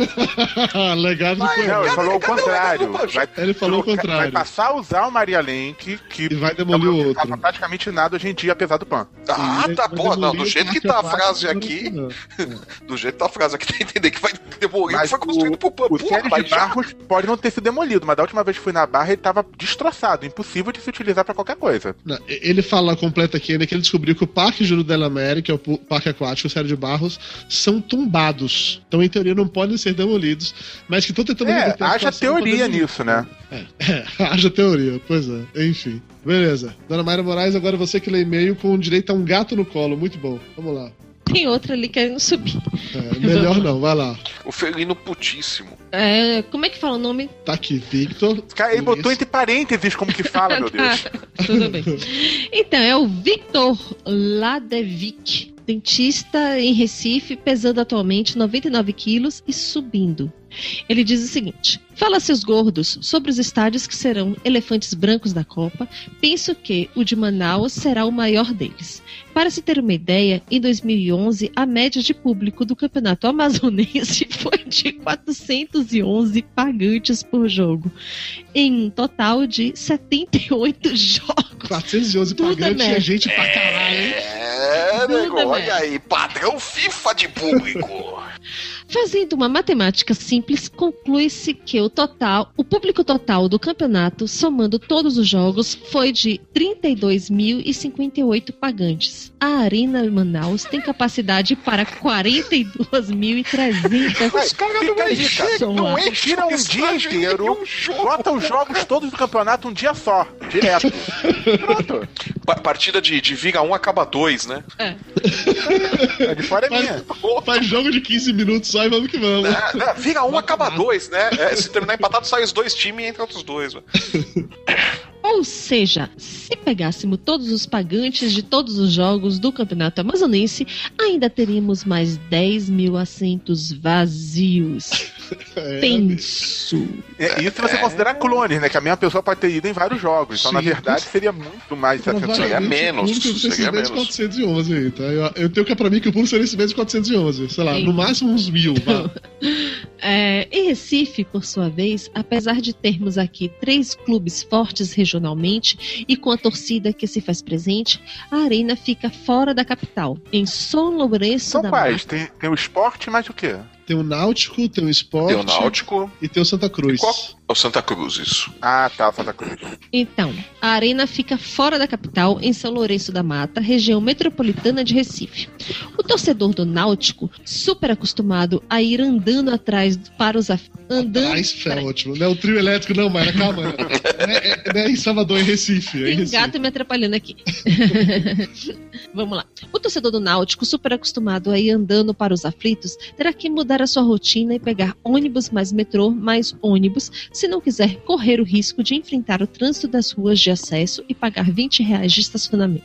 E: [laughs]
B: Legado do PAN.
D: Não, ele
E: Cadê-
D: falou o
E: cadê o
D: contrário. Vai,
B: Ele falou o contrário.
D: Vai passar a usar o Maria Lenk, que
B: E vai demolir o
D: não
B: outro.
D: tava praticamente nada hoje em dia, apesar do PAN.
E: Ah,
B: Ele
E: tá, porra, não,
B: demolir
E: do
B: o
E: jeito que tá a frase aqui, [laughs] do jeito que tá a frase aqui, tem que entender que vai demolir o que
D: Mas
E: foi construído pro PAN.
D: O
E: Porra,
D: Sérgio de
E: já-
D: Barros pode não ter sido demolido, mas da última vez que fui na barra ele tava destroçado, impossível de se utilizar pra qualquer coisa.
B: Não, Ele fala completa aqui ainda que ele descobriu que o Parque Júlio Della América, que é o Parque Aquático, o Sérgio de Barros, são tombados. Então, em teoria, não podem ser demolidos, mas que estão tentando
D: É, haja teoria nisso, né?
B: É, é, [laughs] haja teoria, pois é. Enfim. Beleza. Dona Mayra Moraes, agora você que lê e-mail com direito a um gato no colo. Muito bom. Vamos lá.
C: Tem outra ali querendo subir.
B: É, melhor não, vai lá.
E: O felino putíssimo.
C: É, como é que fala o nome?
B: Tá aqui, Victor.
D: Cara, ele botou entre parênteses como que fala, meu [laughs] Deus.
C: Tá, tudo bem. [laughs] Então, é o Victor Ladevic, dentista em Recife, pesando atualmente 99 quilos e subindo. Ele diz o seguinte: Fala seus gordos sobre os estádios que serão elefantes brancos da Copa. Penso que o de Manaus será o maior deles. Para se ter uma ideia, em 2011 a média de público do Campeonato Amazonense [laughs] foi de 411 pagantes por jogo, em um total de 78 [laughs] jogos.
B: 411
C: Tudo
B: pagantes e
C: merda.
B: a gente pra caralho, hein?
E: É, nego, olha
C: merda.
E: aí, padrão FIFA de público. [laughs]
C: Fazendo uma matemática simples, conclui-se que o total, o público total do campeonato, somando todos os jogos, foi de 32.058 pagantes. A Arena Manaus tem capacidade para 42.300
E: Os caras não
D: cara.
E: não o
D: um dia inteiro, bota os jogos todos do campeonato um dia só, direto. Pronto.
E: Pa- partida de, de Viga 1 acaba 2, né?
D: A de fora é minha.
B: Faz jogo de 15 minutos só e vamos que vamos.
E: É, né? Viga 1 acaba 2, né? É, se terminar empatado, sai os dois times e entra outros dois. né? [laughs]
C: Ou seja, se pegássemos todos os pagantes de todos os jogos do Campeonato Amazonense, ainda teríamos mais 10 mil assentos vazios.
B: É,
C: Penso.
D: É, Isso se você considerar clones, né? Que a mesma pessoa pode ter ido em vários jogos. Então, na
B: Sim.
D: verdade, seria muito mais 700
E: Seria menos,
B: o público
E: seria menos.
B: 411 aí, tá? Eu, eu tenho que é pra mim que o público seria esses mesmos 411. Sei lá,
C: Sim.
B: no máximo uns mil. vá. [laughs]
C: É, em Recife, por sua vez, apesar de termos aqui três clubes fortes regionalmente e com a torcida que se faz presente, a arena fica fora da capital, em São Lourenço
D: São
C: da
D: quais? Tem, tem o esporte, mas o quê?
B: Tem o Náutico, tem o Esporte
E: Tem o Náutico
B: e tem o Santa Cruz.
E: e qual? É o Santa Cruz, isso.
D: Ah, tá, Santa Cruz.
C: Então, a arena fica fora da capital, em São Lourenço da Mata, região metropolitana de Recife. O torcedor do Náutico, super acostumado a ir andando atrás para os af... andando
B: Atrás, é ótimo. Não é o trio elétrico, não, Mayra, calma. Não [laughs] é, é- não é em Salvador, é em Recife. É em
C: Tem
B: Recife.
C: gato me atrapalhando aqui. [laughs] Vamos lá. O torcedor do Náutico, super acostumado a ir andando para os aflitos, terá que mudar sua rotina e pegar ônibus mais metrô mais ônibus, se não quiser correr o risco de enfrentar o trânsito das ruas de acesso e pagar 20 reais de estacionamento.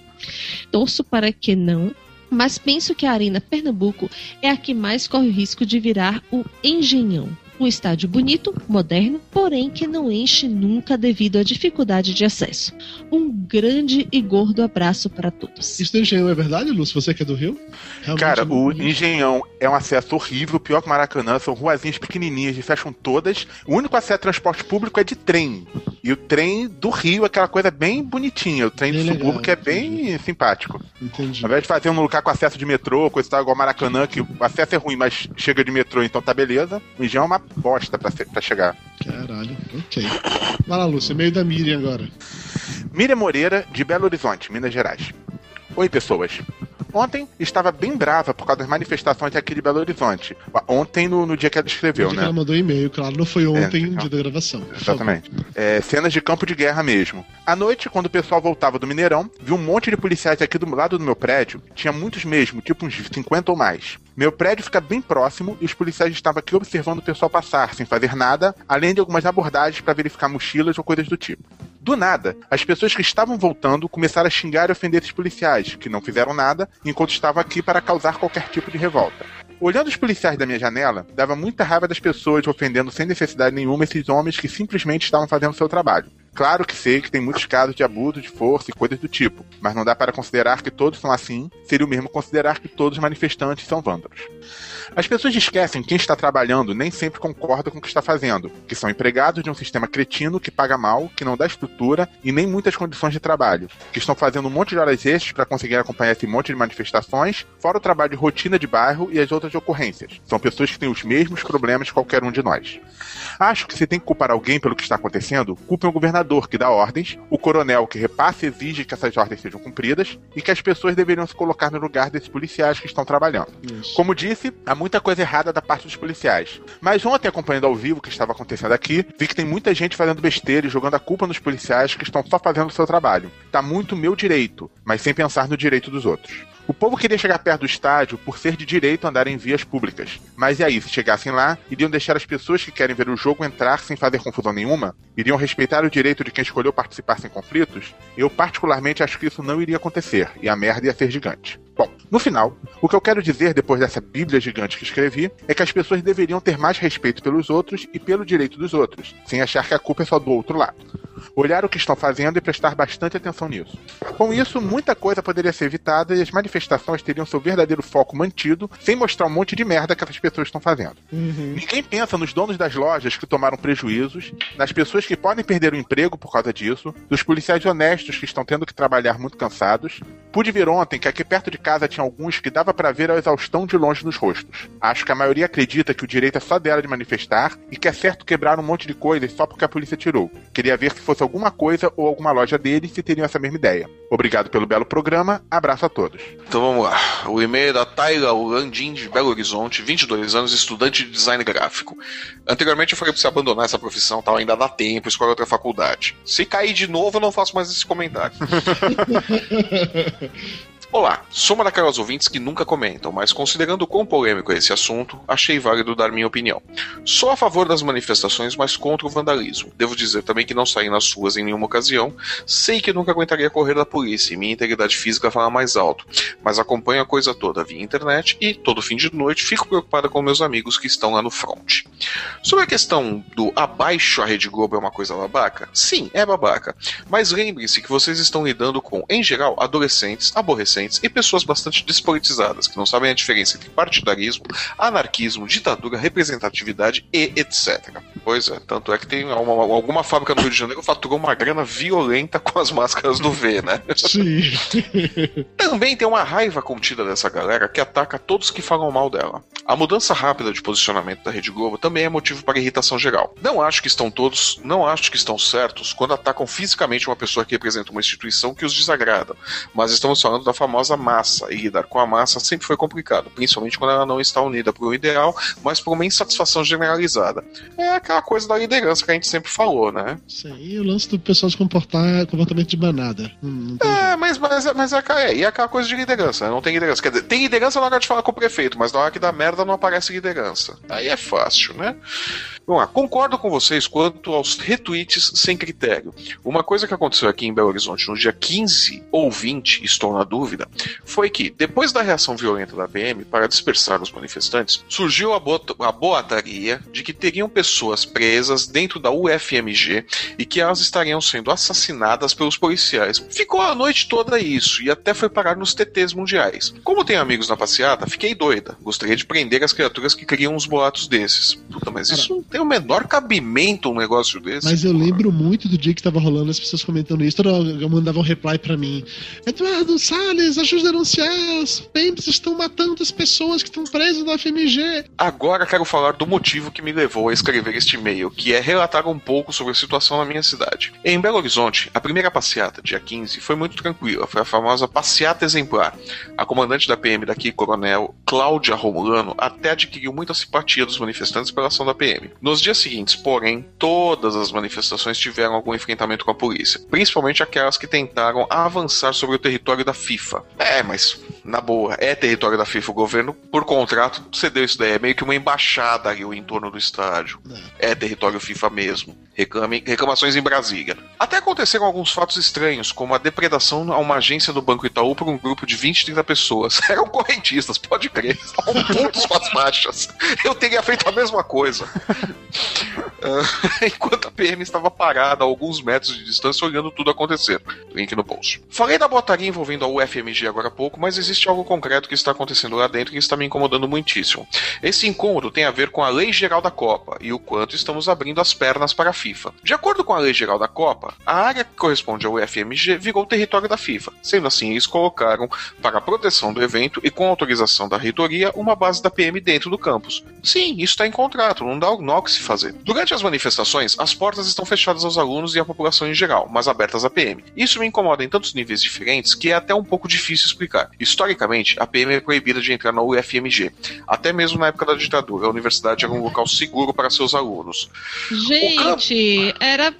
C: Torço para que não. Mas penso que a Arena Pernambuco é a que mais corre o risco de virar o Engenhão. Um estádio bonito, moderno, porém que não enche nunca devido à dificuldade de acesso. Um grande e gordo abraço para todos.
B: Isso do Engenhão é verdade, Lúcio? Você que é do Rio? Realmente
D: Cara,
B: é
D: o
B: bonito.
D: Engenhão é um acesso horrível, pior que o Maracanã, são ruazinhas pequenininhas e fecham todas. O único acesso a transporte público é de trem. E o trem do Rio é aquela coisa bem bonitinha. O trem
B: Bem
D: do
B: legal,
D: subúrbio que é bem simpático.
B: Entendi.
D: Ao invés de fazer um lugar com acesso de metrô, coisa e tal, igual o Maracanã, que o acesso é ruim, mas chega de metrô, então tá beleza. O Engenhão é uma bosta pra, pra chegar.
B: Caralho, ok. Vai lá, Lúcio, meio da Miriam agora.
D: Miriam Moreira, de Belo Horizonte, Minas Gerais. Oi, pessoas. Ontem estava bem brava por causa das manifestações aqui de Belo Horizonte. Ontem, no, no dia que ela escreveu, né?
B: ela mandou e-mail, claro, não foi ontem,
D: então.
B: dia da gravação.
D: Exatamente. É, cenas de campo de guerra mesmo. À noite, quando o pessoal voltava do Mineirão, vi um monte de policiais aqui do lado do meu prédio. Tinha muitos mesmo, tipo uns 50 ou mais. Meu prédio fica bem próximo e os policiais estavam aqui observando o pessoal passar, sem fazer nada, além de algumas abordagens para verificar mochilas ou coisas do tipo. Do nada, as pessoas que estavam voltando começaram a xingar e ofender esses policiais, que não fizeram nada, enquanto estavam aqui para causar qualquer tipo de revolta. Olhando os policiais da minha janela, dava muita raiva das pessoas ofendendo sem necessidade nenhuma esses homens que simplesmente estavam fazendo seu trabalho. Claro que sei que tem muitos casos de abuso de força e coisas do tipo, mas não dá para considerar que todos são assim, seria o mesmo considerar que todos os manifestantes são vândalos. As pessoas esquecem que quem está trabalhando nem sempre concorda com o que está fazendo, que são empregados de um sistema cretino que paga mal, que não dá estrutura e nem muitas condições de trabalho, que estão fazendo um monte de horas extras para conseguir acompanhar esse monte de manifestações, fora o trabalho de rotina de bairro e as outras ocorrências. São pessoas que têm os mesmos problemas que qualquer um de nós. Acho que se tem que culpar alguém pelo que está acontecendo, culpem o governador que dá ordens, o coronel que repassa e exige que essas ordens sejam cumpridas e que as pessoas deveriam se colocar no lugar desses policiais que estão trabalhando.
B: Isso.
D: Como disse, há muita coisa errada da parte dos policiais. Mas ontem, acompanhando ao vivo o que estava acontecendo aqui, vi que tem muita gente fazendo besteira e jogando a culpa nos policiais que estão só fazendo o seu trabalho. Tá muito meu direito, mas sem pensar no direito dos outros. O povo queria chegar perto do estádio por ser de direito andar em vias públicas. Mas e aí, se chegassem lá, iriam deixar as pessoas que querem ver o jogo entrar sem fazer confusão nenhuma? Iriam respeitar o direito de quem escolheu participar sem conflitos? Eu, particularmente, acho que isso não iria acontecer, e a merda ia ser gigante. Bom, no final, o que eu quero dizer depois dessa bíblia gigante que escrevi é que as pessoas deveriam ter mais respeito pelos outros e pelo direito dos outros, sem achar que a culpa é só do outro lado. Olhar o que estão fazendo e prestar bastante atenção nisso. Com isso, muita coisa poderia ser evitada e as manifestações teriam seu verdadeiro foco mantido, sem mostrar um monte de merda que essas pessoas estão fazendo. Ninguém pensa nos donos das lojas que tomaram prejuízos, nas pessoas que podem perder o emprego por causa disso, dos policiais honestos que estão tendo que trabalhar muito cansados. Pude ver ontem que aqui perto de casa tinha alguns que dava para ver a exaustão de longe nos rostos. Acho que a maioria acredita que o direito é só dela de manifestar e que é certo quebrar um monte de coisas só porque a polícia tirou. Queria ver se fosse alguma coisa ou alguma loja deles se teriam essa mesma ideia. Obrigado pelo belo programa, abraço a todos.
E: Então vamos lá. O e-mail é da Tayla Landim, de Belo Horizonte, 22 anos, estudante de design gráfico. Anteriormente eu falei pra você abandonar essa profissão, tal, ainda dá tempo, escolhe outra faculdade. Se cair de novo, eu não faço mais esse comentário. [laughs] Olá, sou uma daquelas ouvintes que nunca comentam, mas considerando o quão polêmico é esse assunto, achei válido dar minha opinião. Sou a favor das manifestações, mas contra o vandalismo. Devo dizer também que não saí nas ruas em nenhuma ocasião. Sei que nunca aguentaria correr da polícia e minha integridade física fala mais alto, mas acompanho a coisa toda via internet e, todo fim de noite, fico preocupada com meus amigos que estão lá no front. Sobre a questão do abaixo a Rede Globo é uma coisa babaca? Sim, é babaca. Mas lembre-se que vocês estão lidando com, em geral, adolescentes, aborrecentes e pessoas bastante despolitizadas, que não sabem a diferença entre partidarismo, anarquismo, ditadura, representatividade e etc. Pois é, tanto é que tem uma- alguma fábrica no Rio de Janeiro que faturou uma grana violenta com as máscaras do V, né?
B: Sim. [laughs]
E: Também tem uma raiva contida dessa galera que ataca todos que falam mal dela. A mudança rápida de posicionamento da Rede Globo também é motivo para irritação geral. Não acho que estão todos, não acho que estão certos quando atacam fisicamente uma pessoa que representa uma instituição que os desagrada, mas estamos falando da famosa massa, e lidar com a massa sempre foi complicado, principalmente quando ela não está unida por um ideal, mas por uma insatisfação generalizada. É aquela coisa da liderança que a gente sempre falou, né?
B: Sim, e o lance do pessoal se comportar comportamento de manada. Tem
E: É, mas, mas, mas é, aquela- é, e é aquela coisa de liderança, né? não tem liderança. Quer dizer, tem liderança na hora de falar com o prefeito, mas na hora que dá merda não aparece liderança. Aí é fácil, né? Vamos lá, concordo com vocês quanto aos retweets sem critério. Uma coisa que aconteceu aqui em Belo Horizonte no dia 15 ou 20, estou na dúvida, foi que, depois da reação violenta da PM para dispersar os manifestantes, surgiu a, bota- a boataria de que teriam pessoas presas dentro da UFMG e que elas estariam sendo assassinadas pelos policiais. Ficou a noite toda isso e até foi parar nos TTs mundiais. Como tenho amigos na passeata, fiquei doida. Gostaria de prender as criaturas que criam uns boatos desses. Puta, mas isso não tem o menor cabimento um negócio desse.
B: Mas eu lembro muito do dia que tava rolando as pessoas comentando isso. Toda hora mandavam um reply pra mim. Eduardo Salles, ajuda a denunciar. Os PEMs estão matando as pessoas que estão presas na FMG.
E: Agora quero falar do motivo que me levou a escrever este e-mail, que é relatar um pouco sobre a situação na minha cidade. Em Belo Horizonte, a primeira passeata, dia 15, foi muito tranquila, foi a famosa passeata exemplar. A comandante da PM daqui, coronel Cláudia Romulano, até adquiriu muita simpatia dos manifestantes pela ação da PM. Nos dias seguintes, porém, todas as manifestações tiveram algum enfrentamento com a polícia, principalmente aquelas que tentaram avançar sobre o território da FIFA. É, mas na boa, é território da FIFA. O governo, por contrato, cedeu isso daí. É meio que uma embaixada ali o entorno do estádio. É território FIFA mesmo. Reclame, reclamações em Brasília. Até aconteceram alguns fatos estranhos, como a depredação a uma agência do Banco Itaú por um grupo de 20, 30 pessoas. [laughs] Eram correntistas, pode crer. Estavam putos com as faixas. Eu teria feito a mesma coisa. Ah, [laughs] enquanto a PM estava parada a alguns metros de distância olhando tudo acontecer. Link no post. Falei da botaria envolvendo a UFMG agora há pouco, mas existe algo concreto que está acontecendo lá dentro que está me incomodando muitíssimo. Esse incômodo tem a ver com a Lei Geral da Copa e o quanto estamos abrindo as pernas para a FIFA. De acordo com a Lei Geral da Copa, a área que corresponde ao UFMG virou território da FIFA. Sendo assim, eles colocaram, para a proteção do evento e com autorização da reitoria, uma base da PM dentro do campus. Sim, isso está em contrato, não dá, o que se fazer. Durante as manifestações, as portas estão fechadas aos alunos e à população em geral, mas abertas à PM. Isso me incomoda em tantos níveis diferentes que é até um pouco difícil explicar. Historicamente, a PM é proibida de entrar na UFMG. Até mesmo na época da ditadura, a universidade era um local seguro para seus alunos.
C: Gente, era,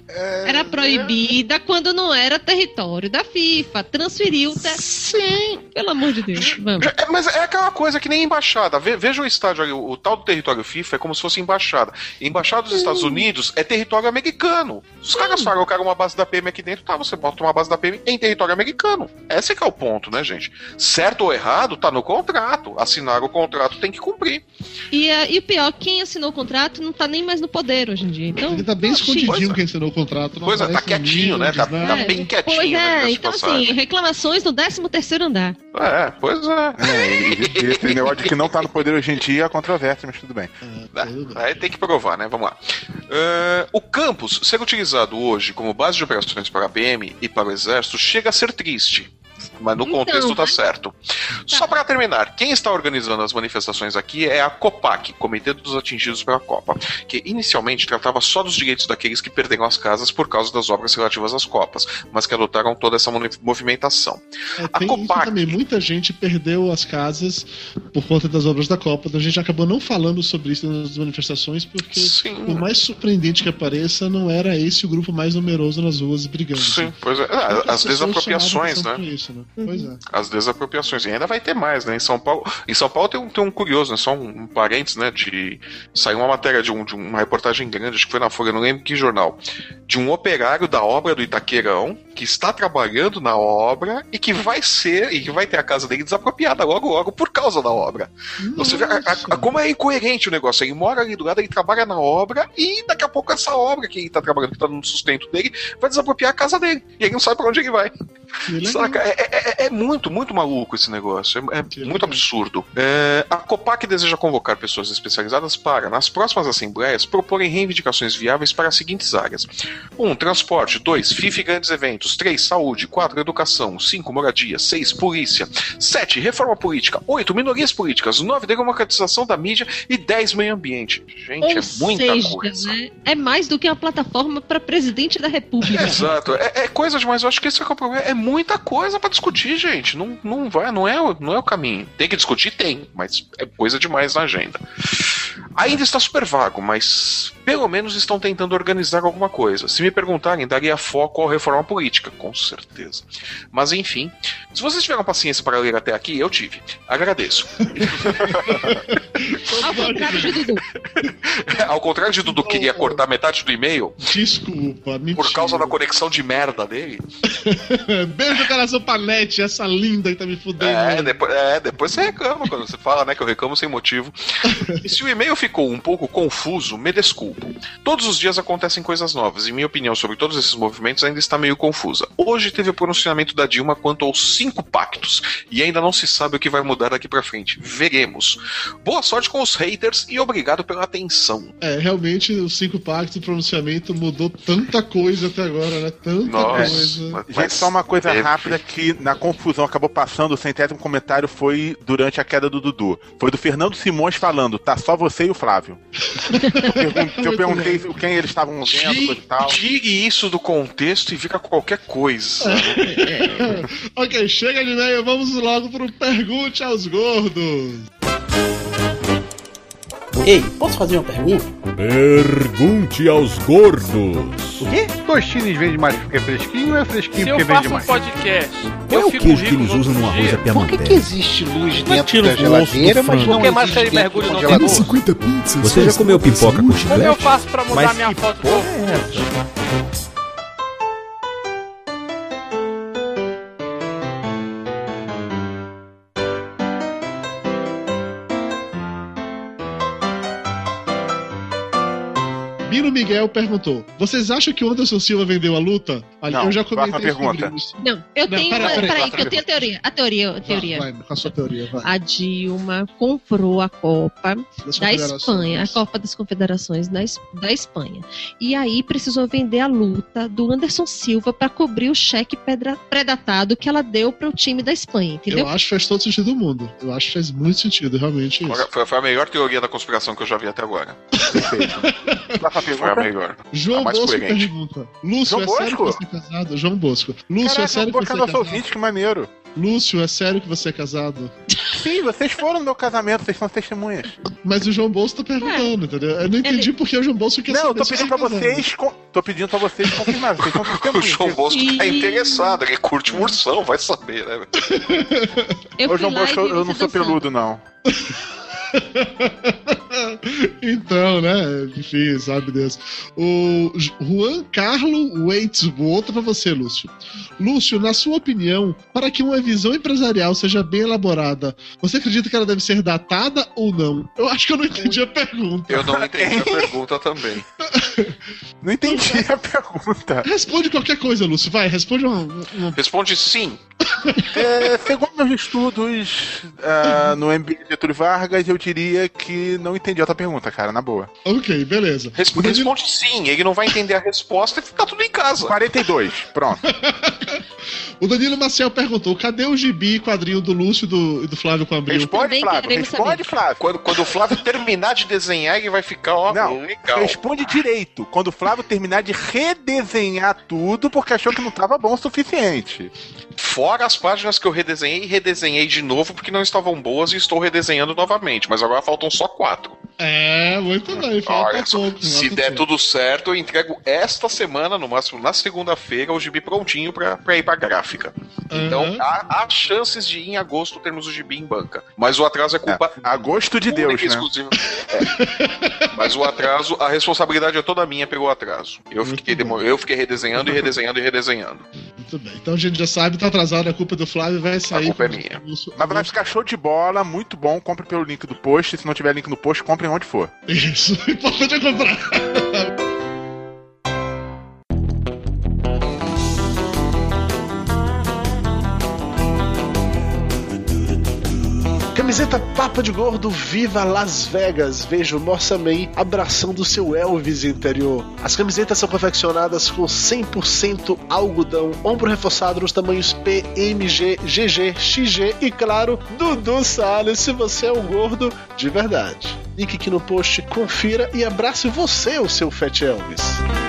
C: era proibida quando não era território da FIFA. Transferiu. Te...
E: Sim.
C: Pelo amor de Deus. Vamos.
E: É, mas é aquela coisa que nem embaixada. Ve- Veja o estádio ali, o, tal do território FIFA é como se fosse embaixada. Embaixada dos Estados Unidos é território americano. Os caras falam, eu quero uma base da PM aqui dentro, tá, você bota uma base da PM em território americano. Esse é que é o ponto, né, gente? Certo ou errado, tá no contrato. Assinar o contrato tem que cumprir.
C: E, eh, e o pior, quem assinou o contrato não tá nem mais no poder hoje em dia. Então,
B: Ele tá bem escondidinho
E: é.
B: quem assinou o contrato. não
E: Pois é, tá quietinho, né? Tá- tá
C: É,
E: bem quietinho,
C: Pois
E: né,
C: é, então
E: passagem.
C: assim, reclamações no 13 terceiro andar.
E: É, pois é.
D: É, e, esse negócio de que não tá no poder hoje em dia é controvérsia, mas tudo bem.
B: É, tudo bem.
E: Aí tem que provar, né? Vamos lá. Eh, o campus ser utilizado hoje como base de operações para a PM e para o Exército chega a ser triste. Mas no
C: Então,
E: contexto tá certo. Só para terminar, quem está organizando as manifestações aqui é a COPAC, Comitê dos Atingidos pela Copa, que inicialmente tratava só dos direitos daqueles que perderam as casas por causa das obras relativas às Copas, mas que adotaram toda essa movimentação.
B: É,
E: A
B: tem isso
E: Copac.
B: também. Muita gente perdeu as casas por conta das obras da Copa. A gente acabou não falando sobre isso nas manifestações, porque,
E: Sim.
B: por mais surpreendente que apareça, não era esse o grupo mais numeroso nas ruas brigando.
E: Sim, pois é. Ah, né?
B: Isso, né? Pois é.
E: as desapropriações. E ainda vai ter mais, né? Em São Paulo. Em São Paulo tem um, tem um curioso, né? Só um, um parênteses, né? De. Saiu uma matéria de, um, de uma reportagem grande, acho que foi na Folha, não lembro que jornal. De um operário da obra do Itaqueirão que está trabalhando na obra e que vai ser, e que vai ter a casa dele desapropriada logo, logo por causa da obra. Você vê a- a-
B: Nossa.
E: a- como é incoerente o negócio. Ele mora ali do lado, ele trabalha na obra e daqui a pouco essa obra que ele tá trabalhando, que tá no sustento dele, vai desapropriar a casa dele. E ele não sabe pra onde ele vai. Saca? É, é- é- é muito, muito maluco esse negócio. É, é muito absurdo. É, a COPAC deseja convocar pessoas especializadas para, nas próximas assembleias, proporem reivindicações viáveis para as seguintes áreas: 1. Um, transporte. 2. FIFA e grandes eventos. 3. Saúde. 4. Educação. 5. Moradia. 6. Polícia. 7. Reforma política. 8. Minorias políticas. 9. Democratização da mídia. E 10. Meio ambiente. Gente,
C: Ou
E: é muita
C: seja,
E: coisa.
C: né, é mais do que uma plataforma para presidente da República.
E: Exato, é, é coisa demais. Eu acho que esse é, que é o problema. É muita coisa pra discutir, gente. Não, não vai, não é, não é o caminho. Tem que discutir, tem, mas é coisa demais na agenda. Ainda está super vago, mas pelo menos estão tentando organizar alguma coisa. Se me perguntarem, daria foco à reforma política, com certeza. Mas enfim, se vocês tiveram paciência para ler até aqui, eu tive. Agradeço. [laughs]
C: Ao contrário de Dudu. [laughs]
E: Ao contrário de Dudu queria cortar metade do e-mail
B: Desculpa, mentira.
E: por causa da conexão de merda dele. [laughs]
B: Beijo do coração essa linda que tá me fudendo.
E: É depois, é, depois você reclama quando você fala, né, que eu reclamo sem motivo. E se o e-mail ficou um pouco confuso, me desculpo. Todos os dias acontecem coisas novas e minha opinião sobre todos esses movimentos ainda está meio confusa. Hoje teve o pronunciamento da Dilma quanto aos cinco pactos e ainda não se sabe o que vai mudar daqui pra frente. Veremos. Boa sorte com os haters e obrigado pela atenção.
B: É, realmente, os cinco pactos e pronunciamento mudou tanta coisa até agora, né? Tanta
E: Nossa,
B: coisa.
D: Gente, só uma coisa
E: teve.
D: rápida que na confusão acabou passando, o centésimo comentário foi durante a queda do Dudu. Foi do Fernando Simões falando, tá só você e o Flávio. [laughs] Eu, perguntei quem eles estavam vendo, coisa e tal.
E: tire isso do contexto e fica qualquer coisa. [laughs]
B: ok, chega de e-mail, vamos logo pro Pergunte aos Gordos.
G: Ei, posso fazer uma pergunta?
A: Pergunte aos gordos.
G: O quê? Tostines vende mais porque é fresquinho ou é fresquinho
H: Se eu
G: porque
H: faço
G: vende
H: um
G: mais?
H: podcast,
I: Qual é
H: eu
I: o queijo que eles usam no arroz à
J: Por que, que existe luz
H: Mas
J: dentro da geladeira,
H: do
J: mas não
H: Por que mais
J: existe
H: que
J: dentro
H: mergulho
J: do
H: no
J: congelador?
B: 50 pizzas.
I: Você já comeu pipoca com
H: Como eu
I: chiclete?
H: faço pra mudar
I: Mas
H: minha foto do
I: é
B: Bino Miguel perguntou: Vocês acham que o Anderson Silva vendeu a luta? Olha,
D: Não,
B: eu já comentei sobre
D: pergunta.
B: isso.
C: Não, eu
B: Não,
C: tenho.
B: pera, pera,
C: Peraí,
B: pera,
C: que eu tenho a teoria. A teoria, a teoria.
B: Vai, vai, com a sua teoria, vai.
C: A Dilma comprou a Copa
B: Das
C: da. Espanha, a Copa das Confederações da, Es- da Espanha. E aí precisou vender a luta do Anderson Silva para cobrir o cheque pedra- predatado que ela deu para o time da Espanha, entendeu?
B: Eu acho que faz todo sentido do mundo. Eu acho que faz muito sentido, realmente. Isso.
E: Foi, foi a melhor teoria da conspiração que eu já vi até agora. [laughs]
D: Perfeito.
E: Foi a
D: pergunta.
E: melhor.
B: João
E: a
B: Bosco
E: coerente.
B: pergunta: Lúcio,
D: João
B: é sério que
D: Bosco?
B: você é casado? João Bosco. Lúcio, é
D: Caraca,
B: sério
D: eu
B: que
D: vou
B: você é
D: nosso
B: casado?
D: ouvinte, que maneiro.
B: Lúcio, é sério que você é casado?
D: Sim, vocês foram no meu casamento, vocês são testemunhas.
B: Mas o João Bolso tá perguntando, entendeu? Eu não entendi por que o João Bolso quer
D: Não, eu
B: saber
D: tô
B: se
D: pedindo
B: você
D: pra
B: é
D: vocês. con- Tô pedindo pra vocês confirmar. Vocês são [laughs]
E: O
D: testemunhas.
E: João Bosco tá interessado, ele curte um ursão, vai saber, né?
C: Eu
D: Ô, João Bosco, eu, eu não sou
C: dançando.
D: peludo, não. [laughs] [laughs]
B: então, né? Enfim, sabe Deus. O Juan Carlo Waits, outra pra você, Lúcio. Lúcio, na sua opinião, para que uma visão empresarial seja bem elaborada, você acredita que ela deve ser datada ou não? Eu acho que eu não entendi a pergunta.
E: Eu não entendi a pergunta também. [laughs]
D: Não entendi a pergunta.
B: Responde qualquer coisa, Lúcio. Vai, responde uma. uma-
E: Responde sim.
D: É, segundo meus estudos ah, no MBA de Getúlio Vargas, eu diria que não entendi a outra pergunta, cara, na boa.
B: Ok, beleza.
E: Responde sim, ele não vai entender a resposta e fica tudo em casa.
D: 42, pronto. [laughs]
B: O Danilo Maciel perguntou: cadê o gibi e quadrinho do Lúcio e do, e do Flávio com Abril?
D: Responde, Flávio. Responde. Flávio.
E: Quando, quando o Flávio terminar de desenhar, ele vai ficar, ó,
D: Não,
E: legal.
D: responde direito. Quando o Flávio terminar de redesenhar tudo porque achou que não tava bom o suficiente.
E: Fora as páginas que eu redesenhei e redesenhei de novo porque não estavam boas e estou redesenhando novamente. Mas agora faltam só quatro.
B: É, muito bem.
E: Olha só,
B: pouco.
E: se der tudo certo, eu entrego esta semana, no máximo na segunda-feira, o gibi prontinho pra, pra ir pra gráfica. Então
B: Aham.
E: há, há chances de em agosto termos o gibi em banca. Mas o atraso é culpa.
D: Agosto de Deus, né?
E: É. Mas o atraso, a responsabilidade é toda minha pelo atraso. Eu
B: Muito
E: fiquei,
B: bom.
E: demo- eu fiquei redesenhando e redesenhando e redesenhando.
B: Muito bem. Então a gente já sabe, tá atrasado, a culpa é do Flávio vai sair.
E: culpa é minha.
D: Mas vai ficar show de bola, muito bom. Compre pelo link do post. Se não tiver link no post, compre onde for.
B: Isso, [laughs] importante é comprar. Camiseta Papa de Gordo Viva Las Vegas. Veja o Nossa Man abraçando seu Elvis interior. As camisetas são confeccionadas com 100% algodão, ombro reforçado nos tamanhos P, MG, GG, XG e, claro, Dudu Salles se você é um gordo de verdade. Link aqui no post, confira e abrace você, o seu Fat Elvis.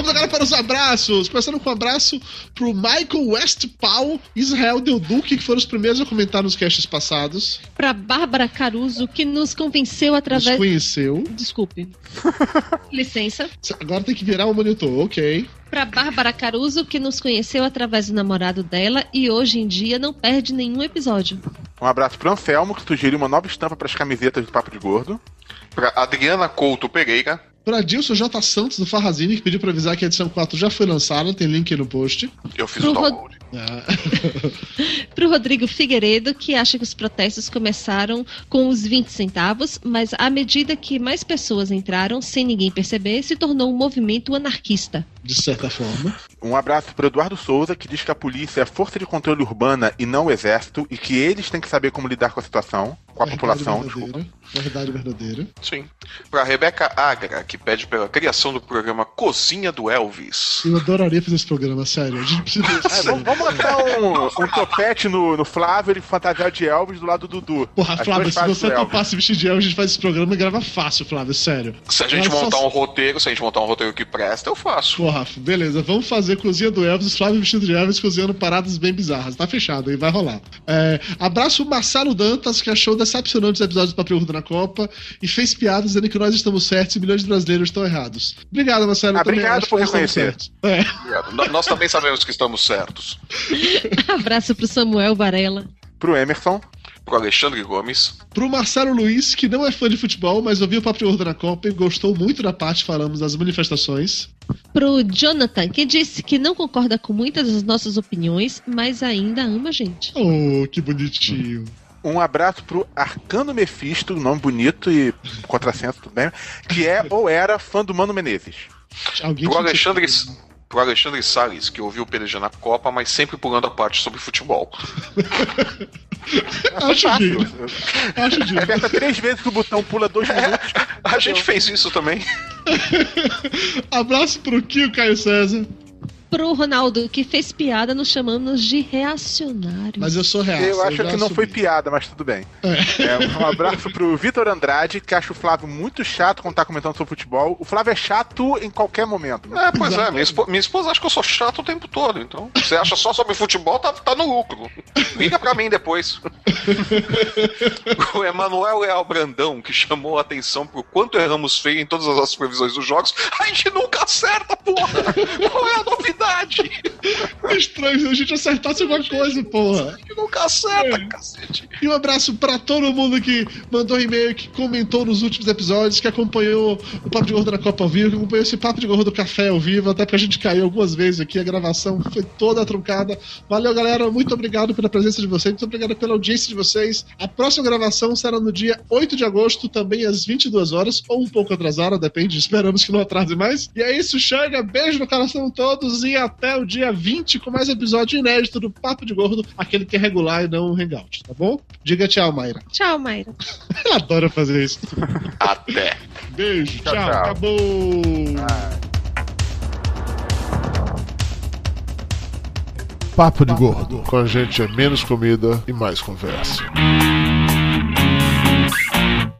B: Vamos agora para os abraços. Começando com um abraço pro Michael Westphal, Israel Del Duque, que foram os primeiros a comentar nos casts passados.
C: Pra Bárbara Caruso, que nos convenceu
B: Nos
C: através.
B: conheceu.
C: Desculpe. [laughs] Licença.
B: Agora tem que virar o monitor, ok.
C: Pra Bárbara Caruso, que nos conheceu através do namorado dela e hoje em dia não perde nenhum episódio.
D: Um abraço pro Anselmo, que sugeriu uma nova estampa para as camisetas do Papo de Gordo.
E: Pra Adriana Couto Pereira,
B: Pra Dilson J. Santos, do Farrazine, que pediu pra avisar que a edição 4 já foi lançada, tem link aí no post.
E: eu fiz
C: Pro
E: o
C: Rod-
E: download.
B: Ah, [laughs]
C: Pro Rodrigo Figueiredo, que acha que os protestos começaram com os 20 centavos, mas à medida que mais pessoas entraram, sem ninguém perceber, se tornou um movimento anarquista.
B: De certa forma.
D: Um abraço pro Eduardo Souza, que diz que a polícia é a força de controle urbana e não o exército, e que eles têm que saber como lidar com a situação, com a
B: Verdade
D: população,
B: verdadeira. Verdade verdadeira.
E: Sim. Pra Rebeca Agra, que pede pela criação do programa Cozinha do Elvis.
B: Eu adoraria fazer esse programa, sério. A gente precisa.
D: É, vamos, vamos botar um, um topete no, no Flávio, ele fantasiado de Elvis do lado do Dudu.
B: Porra,
D: As
B: Flávio, se você
D: do Elvis.
B: topasse vestir de Elvis, a gente faz esse programa e grava fácil, Flávio, sério.
E: Se a gente
B: Agora,
E: montar
B: só-
E: um roteiro, se a gente montar um roteiro que presta, eu faço.
B: Pô, Rafa, beleza. Vamos fazer cozinha do Elvis, Flávio vestido de Elvis cozinhando paradas bem bizarras. Tá fechado aí, vai rolar. É, abraço o Marcelo Dantas, que achou decepcionante os episódios do Gordo na Copa e fez piadas dizendo que nós estamos certos e milhões de brasileiros estão errados. Obrigado, Marcelo.
D: Ah, obrigado por reconhecer.
B: certos. É.
E: Obrigado. Nós também sabemos que estamos certos. [laughs]
C: Abraço pro Samuel Varela.
D: Pro Emerson.
E: Pro Alexandre Gomes.
B: Pro Marcelo Luiz, que não é fã de futebol, mas ouviu o Papo de Gordo na Copa e gostou muito da parte falamos das manifestações.
C: Pro Jonathan, que disse que não concorda com muitas das nossas opiniões, mas ainda ama a gente.
B: Oh, que bonitinho.
D: Um abraço pro Arcano Mephisto, nome bonito e contrassenso também, que é ou era fã do Mano Menezes.
B: Alguém
E: Pro Alexandre, pro Alexandre Salles, que ouviu o PDG na Copa, mas sempre pulando a parte sobre futebol. [laughs]
B: Acho digno. Acho digno.
D: Aperta três vezes que o botão pula dois minutos.
E: A gente fez isso também. [laughs]
B: Abraço pro Kio Caio César.
C: Pro Ronaldo, que fez piada nos chamando de reacionários.
B: Mas eu sou real.
D: Eu acho que não foi piada, mas tudo bem. É, um abraço pro Vitor Andrade, que acha o Flávio muito chato quando tá comentando sobre futebol. O Flávio é chato em qualquer momento.
E: É, pois é, minha, espo- minha esposa acha que eu sou chato o tempo todo, então. Você acha só sobre futebol, tá, tá no lucro. Liga pra mim depois. [laughs] o Emanuel Leal Brandão, que chamou a atenção pro quanto erramos feio em todas as nossas previsões dos jogos. A gente nunca acerta, porra! Qual é a novidade?
B: É estranho se a gente acertasse alguma coisa, porra.
E: Nunca acerta, cacete.
B: E um abraço pra todo mundo que mandou e-mail, que comentou nos últimos episódios, que acompanhou o Papo de Gordo na Copa ao vivo, que acompanhou esse Papo de Gordo do Café ao vivo, até porque a gente caiu algumas vezes aqui, a gravação foi toda truncada. Valeu, galera, muito obrigado pela presença de vocês, muito obrigado pela audiência de vocês. A próxima gravação será no dia 8 de agosto, também às 22 horas, ou um pouco atrasada, depende, [laughs] esperamos que não atrase mais. E é isso, chega, beijo no coração de todos e até o dia 20 com mais episódio inédito do Papo de Gordo, aquele que é regular e não um hangout, tá bom? Diga tchau, Mayra.
C: Tchau, Mayra. [laughs]
B: Ela adora fazer isso.
E: Até.
B: Beijo, tchau,
D: Tchau, tchau.
B: acabou.
H: Papo de Gordo. Com a gente é menos comida e mais conversa.